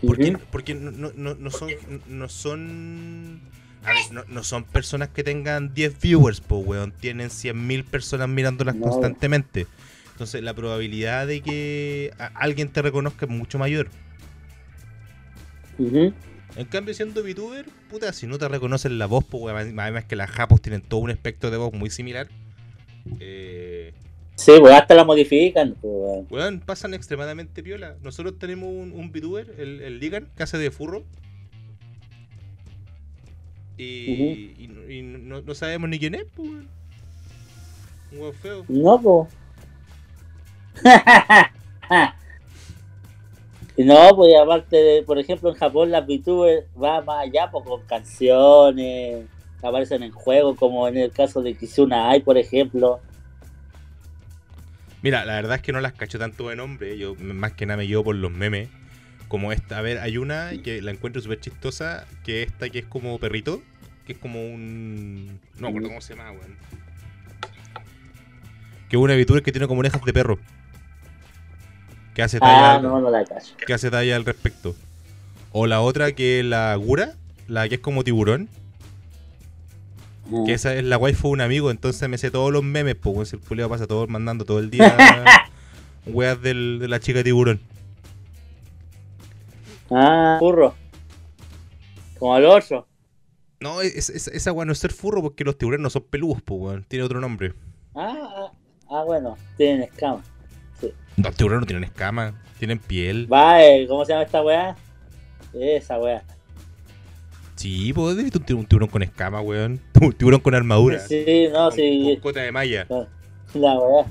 Porque, porque no, no- no- son. No son. a ver, no, no son personas que tengan 10 viewers, pues, weón. Tienen 100.000 personas mirándolas No. constantemente. Entonces, la probabilidad de que alguien te reconozca es mucho mayor. En cambio, siendo VTuber, puta, si no te reconocen la voz, pues, weón, además que las japos tienen todo un espectro de voz muy similar. Eh, Sí, pues hasta la modifican. Pues, weón, pasan extremadamente piola. Nosotros tenemos un, un VTuber, el, el Ligan, que hace de furro. Y, y- y no, no sabemos ni quién es, pues. Un weón feo. No, pues. <laughs> No, pues aparte, de, por ejemplo, en Japón las VTubers va más allá, pues con canciones, aparecen en juegos, como en el caso de Kizuna Ai, por ejemplo. Mira, la verdad es que no las cacho tanto de nombre. Yo más que nada me llevo por los memes. Como esta. A ver, hay una que la encuentro súper chistosa. Que esta que es como perrito. Que es como un. No me acuerdo cómo se llama, weón. Que es una VTuber que tiene como orejas de perro. Que hace talla, Ah, no, no la cacho. que hace talla al respecto. O la otra que es la Gura. La que es como tiburón. Que esa es la waifu de un amigo, entonces me sé todos los memes, pues el culeo pasa todo mandando todo el día <laughs> weas del- de la chica tiburón. Ah, burro. Como el otro. No, es, es- esa wea no es ser furro porque los tiburones no son peludos, pues weón, tiene otro nombre. Ah, ah, ah, bueno, tienen escamas. Los tiburones no tienen escamas, tienen piel. Va, ¿cómo se llama esta weá? Esa weá. Sí, pues he visto un tiburón, un tiburón con escamas, weón. <laughs> Un tiburón con armadura. Sí, no, con, sí. con cota de malla. La weá.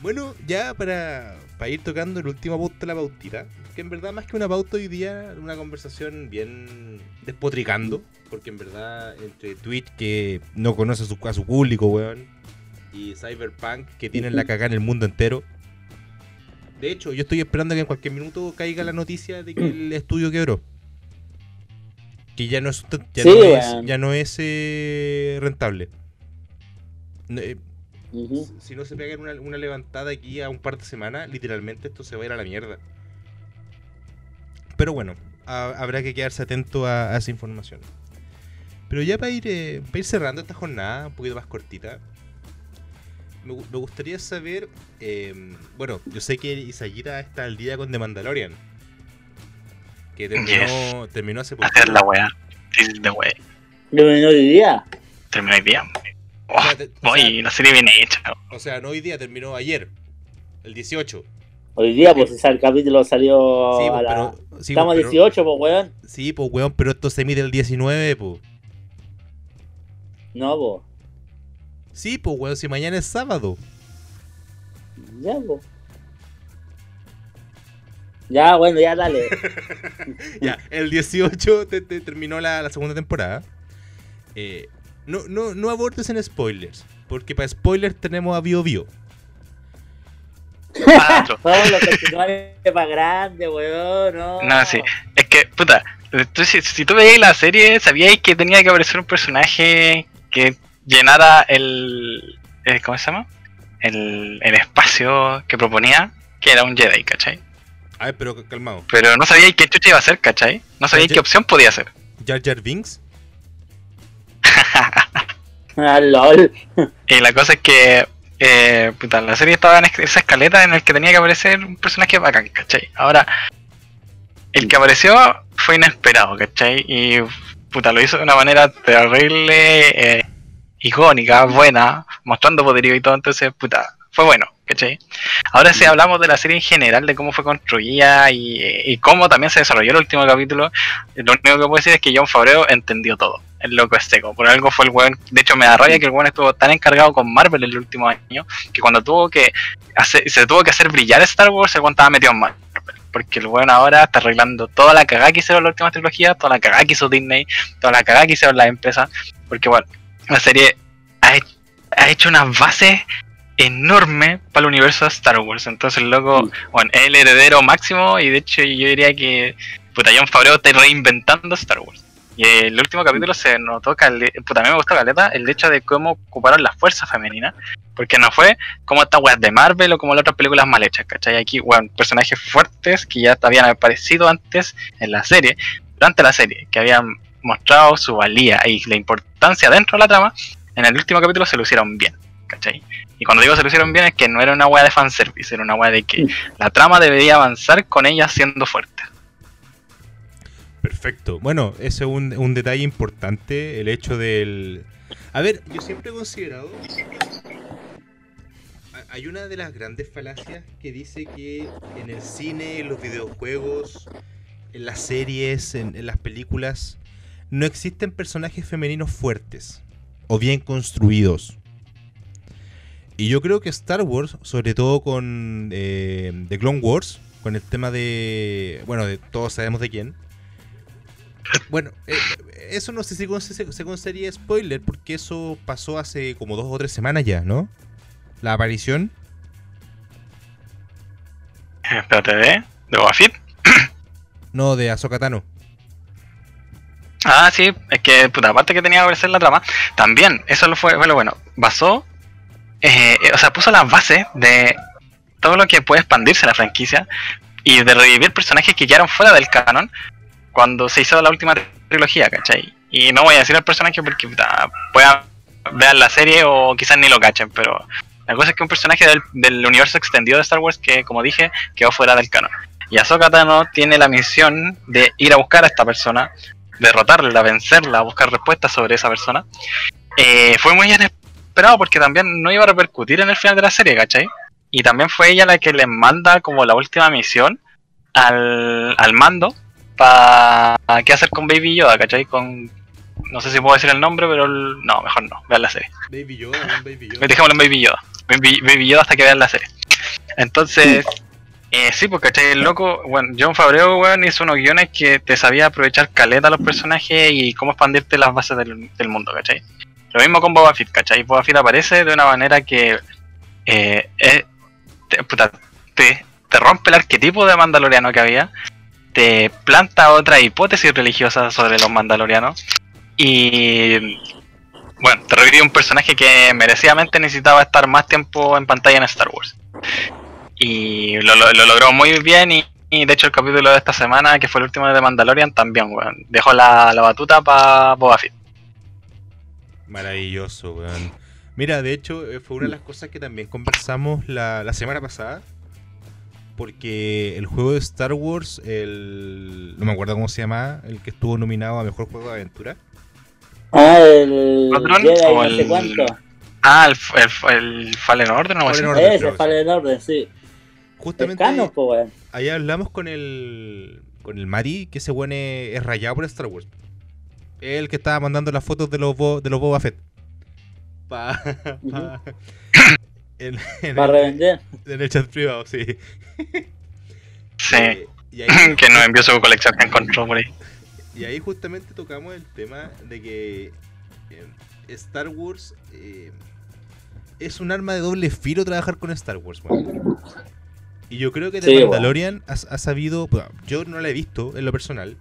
Bueno, ya para, para ir tocando el último pauta de la pautita, que en verdad más que una pauta hoy día, una conversación bien despotricando, porque en verdad entre Twitch que no conoce a su, a su público, weón, y Cyberpunk que tienen la cagada en el mundo entero. De hecho, yo estoy esperando que en cualquier minuto caiga la noticia de que el estudio quebró. Que ya no es, ya Sí, no es, weón. ya no es eh, rentable. Eh, si no se pegan una, una levantada aquí a un par de semanas, literalmente esto se va a ir a la mierda. Pero bueno, ha- habrá que quedarse atento a, a esa información. Pero ya para ir, eh, para ir cerrando esta jornada, un poquito más cortita, me, me gustaría saber, eh, bueno, yo sé que Isayira está al día con The Mandalorian. Que terminó, terminó hace poco. Hacer la weá. De menor día. Terminó hoy día. O sea, te- o sea, Oye, la serie viene hecha. o sea, no hoy día, terminó ayer, el 18. Hoy día, pues ese el capítulo salió Sí, a pues, la... pero, sí, Estamos pues, pero- 18, pues weón. Sí, pues weón, pero esto se mide el 19, pues. No, pues. Sí, pues weón, si mañana es sábado. Ya, pues. Ya, bueno, ya dale. <laughs> ya, el 18 te, te terminó la, la segunda temporada. Eh, no, no, no abortes en spoilers, porque para spoilers tenemos a Bio Bio. <laughs> <laughs> Vamos, los continuales para grande, weón. No, No, sí. Es que, puta, tú, si, si tú veías la serie, sabíais que tenía que aparecer un personaje que llenara el. el- ¿Cómo se llama? El, el espacio que proponía, que era un Jedi, ¿cachai? A ver, pero calmado. Pero no sabíais qué chucha iba a ser, ¿cachai? No sabíais Ya- qué opción podía ser. Jar Jar Binks. Ah, lol. Y la cosa es que eh, puta, la serie estaba en esa escaleta en la que tenía que aparecer un personaje bacán, ¿cachai? Ahora, el que apareció fue inesperado, ¿cachai? Y puta, lo hizo de una manera terrible, eh, icónica, buena, mostrando poderío y todo, entonces, puta, fue bueno, ¿cachai? Ahora si hablamos de la serie en general, de cómo fue construida y, y cómo también se desarrolló el último capítulo, lo único que puedo decir es que John Favreau entendió todo. El loco es seco. Por algo fue el weón. De hecho, me da rabia que el weón estuvo tan encargado con Marvel el último año que cuando tuvo que hacer, se tuvo que hacer brillar Star Wars, el weón estaba metido en Marvel. Porque el weón ahora está arreglando toda la cagada que hicieron las últimas trilogías, toda la cagada que hizo Disney, toda la cagada que hicieron las empresas. Porque, bueno, la serie ha, he- ha hecho unas bases enormes para el universo de Star Wars. Entonces, el loco, bueno, es el heredero máximo y de hecho yo diría que puta, John Favreau está reinventando Star Wars. Y el último capítulo se notó, cale- puta, a mí me gustó caleta el hecho de cómo ocuparon las fuerzas femeninas, porque no fue como estas weas de Marvel o como las otras películas mal hechas, ¿cachai? Aquí, weón, personajes fuertes que ya habían aparecido antes en la serie, durante la serie, que habían mostrado su valía y la importancia dentro de la trama, en el último capítulo se lo hicieron bien, ¿cachai? Y cuando digo se lo hicieron bien es que no era una wea de fanservice, era una wea de que la trama debería avanzar con ellas siendo fuertes. Perfecto. Bueno, ese es un, un detalle importante, el hecho del... A ver, yo siempre he considerado... ha- Hay una de las grandes falacias que dice que en el cine, en los videojuegos, en las series, en, en las películas, no existen personajes femeninos fuertes o bien construidos. Y yo creo que Star Wars, sobre todo con eh, The Clone Wars, con el tema de. Bueno, de todos sabemos de quién. Bueno, eh, eso no sé si se, se consideraría spoiler, porque eso pasó hace como dos o tres semanas ya, ¿no? La aparición. Eh, Espérate, ¿de? ¿De Boba Fett? No, de Ahsoka Tano. Ah, sí, es que, puta, aparte que tenía que aparecer la trama, también, eso lo fue, lo bueno, basó, eh, eh, o sea, puso las bases de todo lo que puede expandirse la franquicia y de revivir personajes que quedaron fuera del canon cuando se hizo la última trilogía, ¿cachai? Y no voy a decir el personaje porque puta, puedan ver la serie o quizás ni lo cachen, pero la cosa es que un personaje del, del universo extendido de Star Wars que, como dije, quedó fuera del canon. Y Ahsoka Tano tiene la misión de ir a buscar a esta persona, derrotarla, vencerla, buscar respuestas sobre esa persona. Eh, fue muy inesperado porque también no iba a repercutir en el final de la serie, ¿cachai? Y también fue ella la que le manda como la última misión al, al mando para qué hacer con Baby Yoda, ¿cachai? Con... No sé si puedo decir el nombre, pero el- no, mejor no, vean la serie. Baby Yoda, Baby Yoda. Dejémoslo en Baby Yoda. Baby, Baby Yoda hasta que vean la serie. Entonces, eh, sí, porque ¿cachai? el loco, bueno, John Favreau, weón, hizo unos guiones que te sabía aprovechar caleta a los personajes y cómo expandirte las bases del, mundo, ¿cachai? Lo mismo con Boba Fett, ¿cachai? Boba Fett aparece de una manera que eh, te, puta, te, te rompe el arquetipo de mandaloriano que había, te planta otra hipótesis religiosa sobre los mandalorianos y bueno, te revive un personaje que merecidamente necesitaba estar más tiempo en pantalla en Star Wars. Y lo, lo- lo logró muy bien y, y de hecho el capítulo de esta semana, que fue el último de Mandalorian, también, weón. Dejó la, la batuta para Boba Fett. Maravilloso, weón. Mira, de hecho, eh, fue una de las cosas que también conversamos la, la semana pasada. Porque el juego de Star Wars, el. No me acuerdo cómo se llama, el que estuvo nominado a mejor juego de aventura. Ah, el. ¿Patrón? Jedi O no sé el- cuánto. Ah, el, el, el Fallen Order, no Fallen. Order. Ese, Fallen Order, sí. Justamente canon, po, weón. ahí hablamos con el. Con el Mari, que ese weón es, es rayado por Star Wars. El que estaba mandando las fotos de los, Bo- de los Boba Fett. Pa, pa- en, en Para el, revender. en el chat privado, sí. Sí. Eh, y ahí- <laughs> que nos envió su colección que encontró por ahí. Y ahí justamente tocamos el tema de que eh, Star Wars eh, es un arma de doble filo trabajar con Star Wars, weón. Y yo creo que The Sí. Mandalorian ha, ha sabido. bueno, Yo no la he visto en lo personal.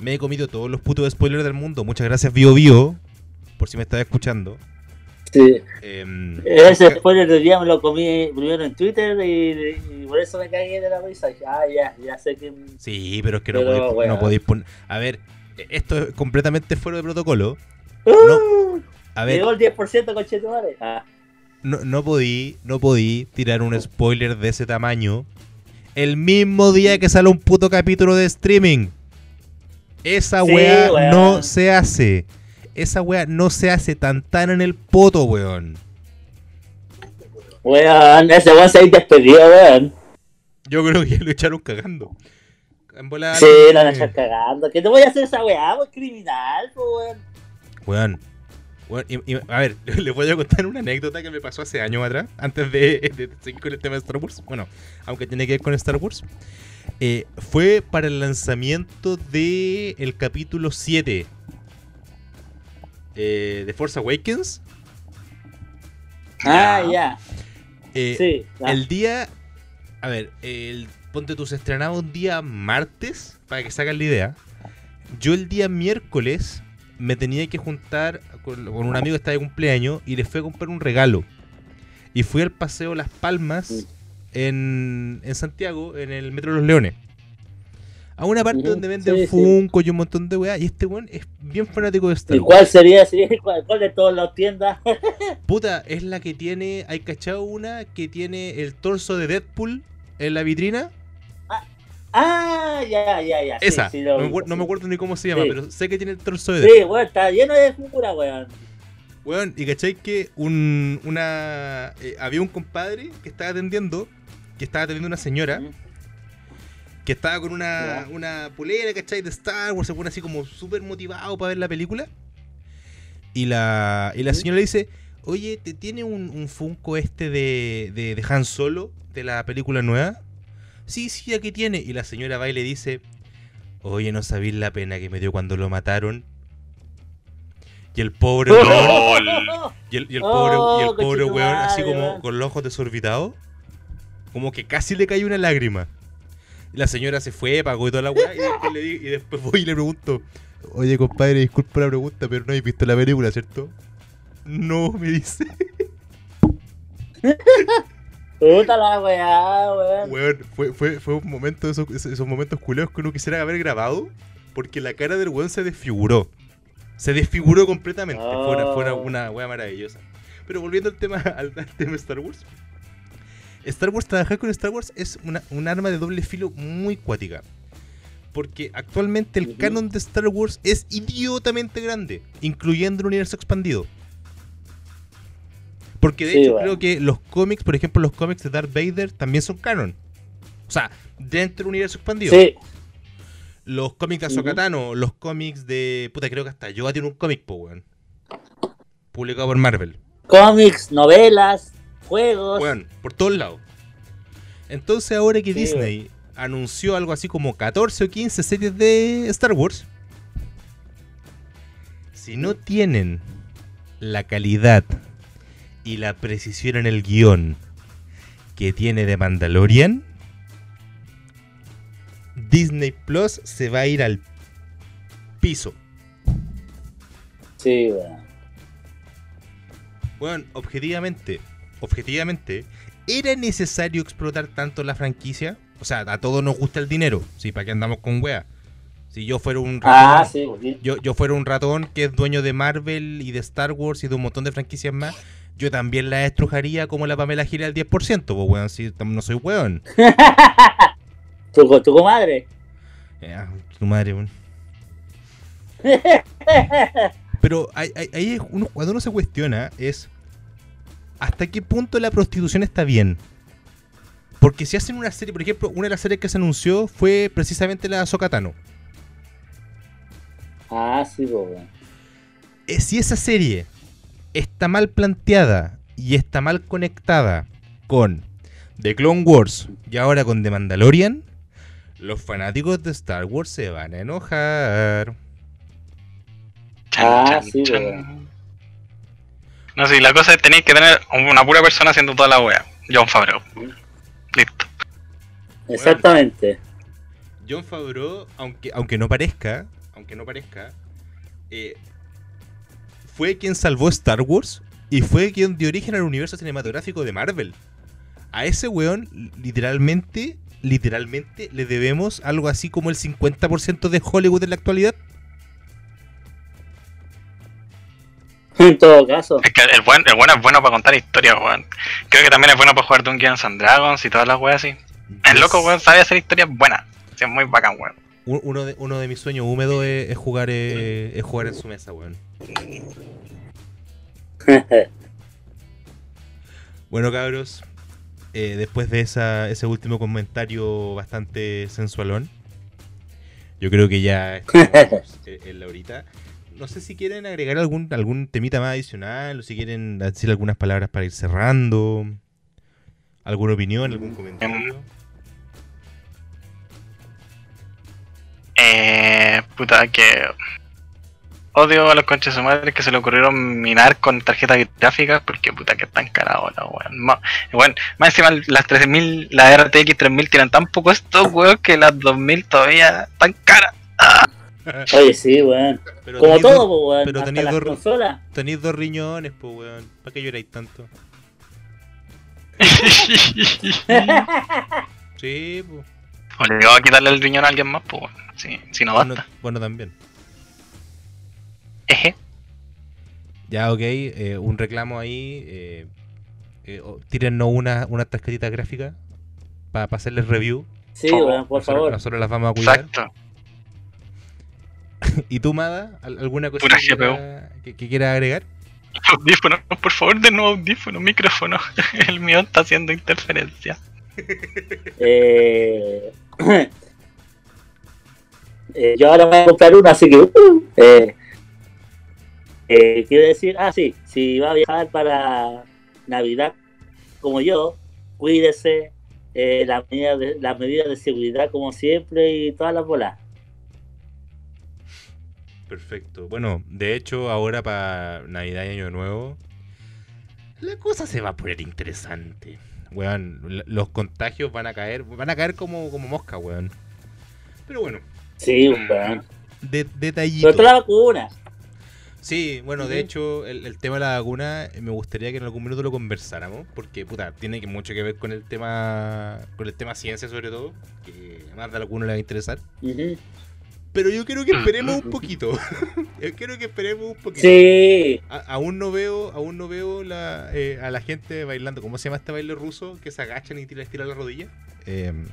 Me he comido todos los putos spoilers del mundo. Muchas gracias, Bio Bio. Por si me estás escuchando. Sí. Em, Ese spoiler del día me lo comí primero en Twitter y, y por eso me cagué de la risa. Ah, ya, ya sé que. sí, pero es que podéis, no podéis poner. A ver, esto es completamente fuera de protocolo. ¡Uh! A ver, Llegó el 10% con Chetumare. Ah, no, no podí, no podí tirar un spoiler de ese tamaño el mismo día que sale un puto capítulo de streaming. Esa Sí, weá no se hace. Esa weá no se hace tan tan en el poto, weón. weón, ese weón se ha despedido, weón. Yo creo que lo echaron cagando. En bola- Sí, la van a estar cagando. ¿Qué te voy a hacer esa weá, weón? Criminal, weón. Weón. Weón, y- y- a ver, <laughs> les voy a contar una anécdota que me pasó hace años atrás, antes de, de seguir con el tema de Star Wars. Bueno, aunque tiene que ver con Star Wars. Eh, fue para el lanzamiento de el capítulo 7 eh, de Force Awakens. Ah, ya. Eh, Sí. El día. A ver, el, ponte tú, se estrenaba un día martes, para que se hagan la idea. Yo el día miércoles me tenía que juntar con, con un amigo que estaba de cumpleaños y le fui a comprar un regalo. Y fui al Paseo Las Palmas en, en Santiago, en el Metro de los Leones. A una parte donde venden sí, sí. Funko y un montón de weá. Y este weón es bien fanático de Star ¿Y cuál sería? Sí, <laughs> ¿Cuál, cuál de todas las tiendas? <laughs> Puta, es la que tiene. ¿Hay cachado una que tiene el torso de Deadpool en la vitrina? Ah, ya, ya, ya. sí, Esa. sí, no, me, no acuerdo ni cómo se llama, Sí. pero sé que tiene el torsoide. Sí, weón, está lleno de figura, weón. Weón, y cachai que un, una, eh, había un compadre que estaba atendiendo, que estaba atendiendo una señora, Mm. que estaba con una, una polera, ¿cachai? De Star Wars, se pone así como súper motivado para ver la película. Y la, y la señora le dice, oye, ¿te tiene un, un Funko este de, de, de Han Solo, de la película nueva? Sí, sí, aquí tiene. Y la señora va y le dice, oye, no sabéis la pena que me dio cuando lo mataron. Y el pobre weón, LOL. <laughs> y el, y el Oh, pobre, y el pobre conchetumadre, weón, así como weón. con los ojos desorbitados, como que casi le cayó una lágrima. Y la señora se fue, pagó y toda la weá, y después, le y después voy y le pregunto, oye compadre, disculpa la pregunta, pero no habéis visto la película, ¿cierto? No, me dice. <laughs> Puta la weá, weón. Weón, fue, fue, fue un momento, de esos, esos- momentos culeos que uno quisiera haber grabado, porque la cara del weón se desfiguró. Se desfiguró completamente. Fue, una, fue una, Oh. weá maravillosa. Pero volviendo al tema, <laughs> al, tema de Star Wars. Star Wars, trabajar con Star Wars es una, un arma de doble filo muy cuática. Porque actualmente el canon de Star Wars es idiotamente grande, incluyendo el universo expandido. Porque de Sí, hecho bueno. creo que los cómics, por ejemplo los cómics de Darth Vader también son canon. O sea, dentro del universo expandido. Sí, Los cómics de Ujú. Ahsoka Tano, los cómics de... Puta, creo que hasta Yoda tiene un cómic, po, weón. Publicado por Marvel. cómics, novelas, juegos. Weón, por todos lados. Entonces ahora que Sí, Disney anunció algo así como 14 o 15 series de Star Wars, si no tienen la calidad y la precisión en el guion que tiene de Mandalorian, Disney Plus se va a ir al piso. Sí, weón. Bueno, objetivamente, objetivamente, ¿era necesario explotar tanto la franquicia? O sea, a todos nos gusta el dinero, ¿sí? ¿Para qué andamos con wea? Si yo fuera un ratón, Ah, sí, yo, yo fuera un ratón que es dueño de Marvel y de Star Wars y de un montón de franquicias más, yo también la estrujaría como la Pamela Giles al 10%, pues weón, si no soy weón. <laughs> tu, tu comadre. Ya, tu madre, weón. <laughs> Pero ahí, ahí- uno, cuando uno se cuestiona es hasta qué punto la prostitución está bien. Porque si hacen una serie, por ejemplo, una de las series que se anunció fue precisamente la de Ahsoka Tano. Ah, sí, po, weón. Eh, si esa serie está mal planteada y está mal conectada con The Clone Wars y ahora con The Mandalorian, los fanáticos de Star Wars se van a enojar. Ah, sí. No, sí, la cosa es tenéis que tener una pura persona haciendo toda la wea. John Favreau. Listo. Exactamente. John Favreau, aunque, aunque no parezca, aunque no parezca, eh, fue quien salvó Star Wars y fue quien dio origen al universo cinematográfico de Marvel. A ese weón, literalmente, literalmente, le debemos algo así como el 50% de Hollywood en la actualidad. En todo caso. Es que el buen, el bueno es bueno para contar historias, weón. Creo que también es bueno para jugar Dungeons and Dragons y todas las weas así. El loco, weón, sabe hacer historias buenas. Es muy bacán, weón. Un- Uno de, uno de mis sueños húmedos es, es jugar, eh, es jugar en su mesa, weón. <laughs> Bueno, cabros, eh, después de esa, ese último comentario bastante sensualón, yo creo que ya estamos <laughs> eh, en la horita. No sé si quieren agregar algún, algún temita más adicional o si quieren decir algunas palabras para ir cerrando. ¿Alguna opinión, algún comentario? Eh, puta, que odio a los conches de su madre que se le ocurrieron minar con tarjetas gráficas porque puta que están caras ahora, weón. Ma- Weón, más encima las 3000, la RTX 3000 tienen tan poco estos weón que las 2000 todavía están caras. Oye, sí, weón. Pero Como todo, dos- po, weón. pero tenéis dos- consolas. Tenéis dos riñones, pues, weón. ¿Para qué lloráis tanto? <laughs> Sí, pues. Obligado a quitarle el riñón a alguien más, pues, weón. Sí, si no Bueno, basta. bueno, también. Eje. Ya, ok, eh, un reclamo ahí. Eh, eh, o- tírennos una, una tarjetita gráfica para hacerles review. Sí, Oh, por nosotros, favor. nosotros las vamos a cuidar. Exacto. <laughs> ¿Y tú, Mada? ¿Al- ¿Alguna cosa que, GPU. quiera- que, que quiera agregar? <laughs> Audífono, por favor, de nuevo audífono, micrófono. <laughs> El mío está haciendo interferencia. Eh, <clears throat> eh, yo ahora voy a comprar uno, así que. uh, eh, eh, quiero decir, ah, sí, si va a viajar para Navidad como yo, cuídese, eh, las medidas de, seguridad como siempre y todas las bolas. Perfecto. Bueno, de hecho, ahora para Navidad y Año Nuevo, la cosa se va a poner interesante. Weón, los contagios van a caer, van a caer como, como mosca, weón. Pero bueno, Sí, weón. de, detallito. Sobre todo la vacuna. Sí, bueno, de hecho, el, el tema de la vacuna eh, me gustaría que en algún minuto lo conversáramos, porque puta, tiene que mucho que ver con el tema con el tema ciencia sobre todo, que más de alguno le va a interesar. Pero yo quiero que esperemos un poquito. <laughs> yo quiero que esperemos un poquito. Sí, A- aún no veo, aún no veo la, eh, a la gente bailando. ¿Cómo se llama este baile ruso? Que se agachan y les tiran la rodilla. Em,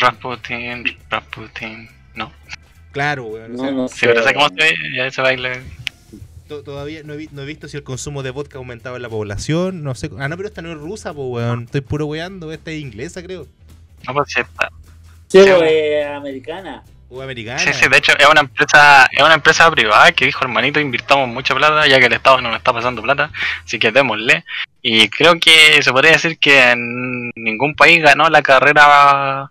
Rasputin, Rasputin. No. claro, weón. o sea, no, no Sí, sé. pero sé cómo se ve, ya ese baile. to- todavía no he, vi- no he visto si el consumo de vodka ha aumentado en la población. No sé. Ah, no, pero esta no es rusa, pues, weón. Estoy puro weando. Esta es inglesa, creo. No, pues sí, está. Sí, Sí, eh, americana. O americana. Sí, sí, de hecho es una empresa, es una empresa privada que dijo hermanito invirtamos mucha plata ya que el Estado no nos está pasando plata, así que démosle. Y creo que se podría decir que en ningún país ganó la carrera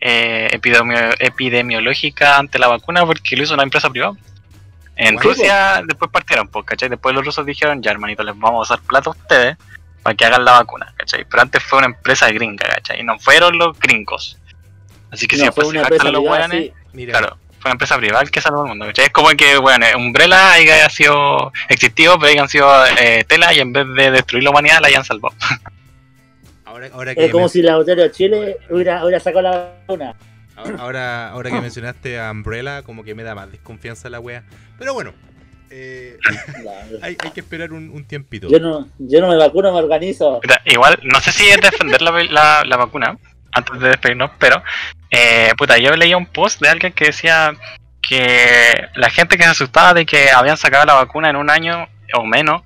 eh, epidemio- epidemiológica ante la vacuna porque lo hizo una empresa privada. En Bueno, Rusia después partieron, pues, ¿cachai? Después los rusos dijeron, ya hermanito, les vamos a dar plata a ustedes para que hagan la vacuna, ¿cachai? Pero antes fue una empresa gringa, ¿cachai? Y no fueron los gringos. Así que si no, después una se gastan los hueones, sí. Claro, fue una empresa privada el que salvó al mundo. ¿cachai? Es como que, bueno, Umbrella haya sido existido, pero hayan sido eh, tela y en vez de destruir la humanidad la hayan salvado. <laughs> ahora, ahora que Es como si la de Chile hubiera, hubiera sacado la vacuna. ahora, ahora, ahora que mencionaste a Umbrella, como que me da más desconfianza la wea. Pero bueno, eh, <laughs> hay, hay que esperar un, un tiempito. Yo no, yo no me vacuno, me organizo. Mira, Igual, no sé si es defender la, la, la vacuna, antes de despedirnos, pero, eh, puta, yo leía un post de alguien que decía que la gente que se asustaba de que habían sacado la vacuna en un año o menos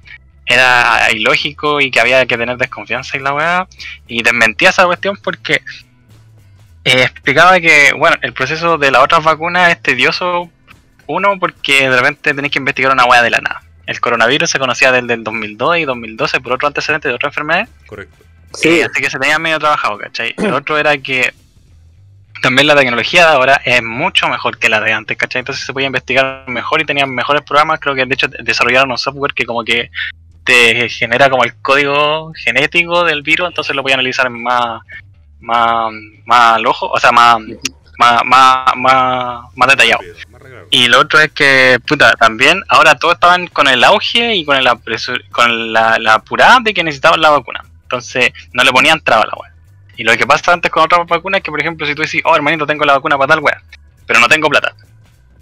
era ilógico y que había que tener desconfianza en la weá, y desmentía esa cuestión porque eh, explicaba que, bueno, el proceso de las otras vacunas es tedioso, uno, porque de repente tenéis que investigar una weá de la nada. El coronavirus se conocía desde el 2002 y 2012 por otro antecedente de otra enfermedad, Correcto. Sí, eh, así que se tenía medio trabajado, ¿cachai? El otro era que también la tecnología de ahora es mucho mejor que la de antes, ¿cachai? Entonces se podía investigar mejor y tenían mejores programas. Creo que de hecho desarrollaron un software que como que te genera como el código genético del virus, entonces lo podían analizar más, más, más al ojo, o sea, más, más, más, más, detallado. Y lo otro es que, puta, también ahora todos estaban con el auge y con, el apresur- con la, la apurada de que necesitaban la vacuna. Entonces no le ponían traba a la weá. Y lo que pasa antes con otras vacunas es que, por ejemplo, si tú decís, oh hermanito, tengo la vacuna para tal weá, pero no tengo plata.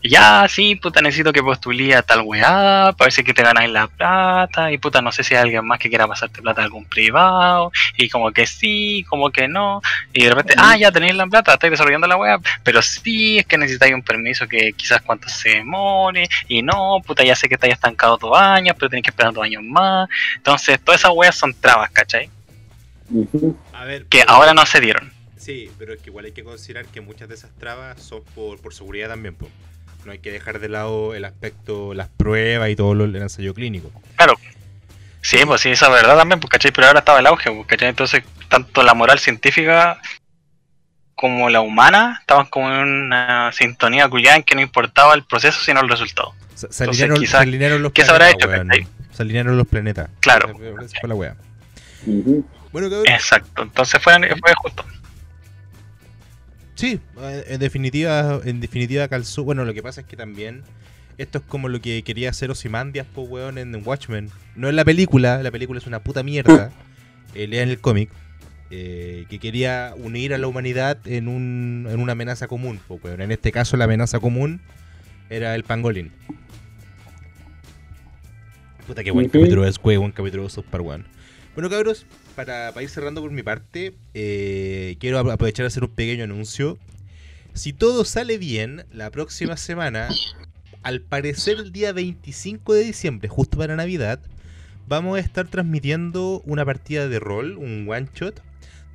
Ya, sí, puta, necesito que postulí a tal weá, para ver si es que te ganáis la plata, y puta, no sé si hay alguien más que quiera pasarte plata a algún privado, y como que sí, como que no, y de repente, ah, ya tenéis la plata, estáis desarrollando la weá, pero sí, es que necesitáis un permiso que quizás cuánto se demore, y no, puta, ya sé que estáis estancados dos años, pero tenéis que esperar dos años más, entonces todas esas weas son trabas, ¿cachai? A ver, Que pero- ahora no se dieron. Sí, pero es que igual hay que considerar que muchas de esas trabas son por, por seguridad también. po. No hay que dejar de lado el aspecto, las pruebas y todo lo, el ensayo clínico. Sí, pues sí, esa es verdad también, pues, ¿cachai? Pero ahora estaba el auge, pues, ¿cachai? Entonces, tanto la moral científica como la humana estaban como en una sintonía cuya en que no importaba el proceso sino el resultado. Se, se alinearon, quizá- se alinearon los ¿qué se habrá planetas, hecho, weón. cachai? Se alinearon los planetas. Claro. Fue- la wea. Bueno, cabrón. Exacto, entonces fue, fue justo. Sí, eh, en definitiva, en definitiva calzó. Bueno, lo que pasa es que también esto es como lo que quería hacer Ozymandias, po, weón, en Watchmen. No en la película, la película es una puta mierda. <laughs> eh, lean el cómic. eh, que quería unir a la humanidad en, un, en una amenaza común, po, weón. En este caso, la amenaza común era el pangolín. Puta, qué buen capítulo es, weón, capítulo de weón. Bueno, cabros, para, para ir cerrando por mi parte, eh, quiero ap- aprovechar de hacer un pequeño anuncio. Si todo sale bien, la próxima semana, al parecer el día 25 de diciembre, justo para Navidad, vamos a estar transmitiendo una partida de rol, un one shot,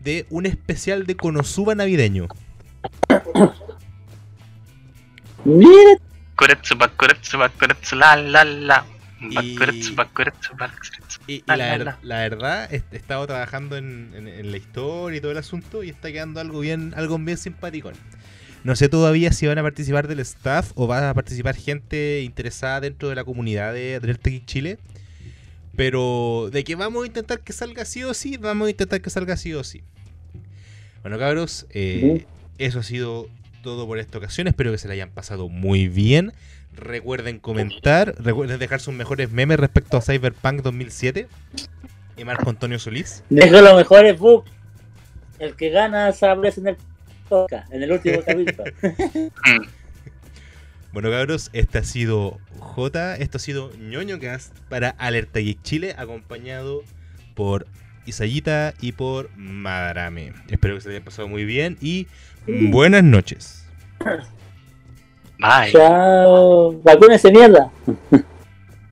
de un especial de Konosuba navideño. Mira, la la Y- la, la, ver- la. la verdad, he estado trabajando en, en- en la historia y todo el asunto y está quedando algo bien, algo bien simpaticón. No sé todavía si van a participar del staff o va a participar gente interesada dentro de la comunidad de Delta Geek Chile. Pero de que vamos a intentar que salga sí o sí, vamos a intentar que salga sí o sí. Bueno, cabros, eh, eso ha sido todo por esta ocasión. Espero que se la hayan pasado muy bien. Recuerden comentar, recuerden dejar sus mejores memes respecto a Cyberpunk 2007 y Marco Antonio Solís. dejo los mejores bugs. El que gana aparece en el podcast, en el último capítulo. <laughs> Bueno, cabros, este ha sido J, esto ha sido ñoño Cast para Alerta Geek Chile, acompañado por Isayita y por Madarame. Espero que se haya pasado muy bien y buenas noches. <coughs> Bye. Chao. Vacúnese mierda. <laughs>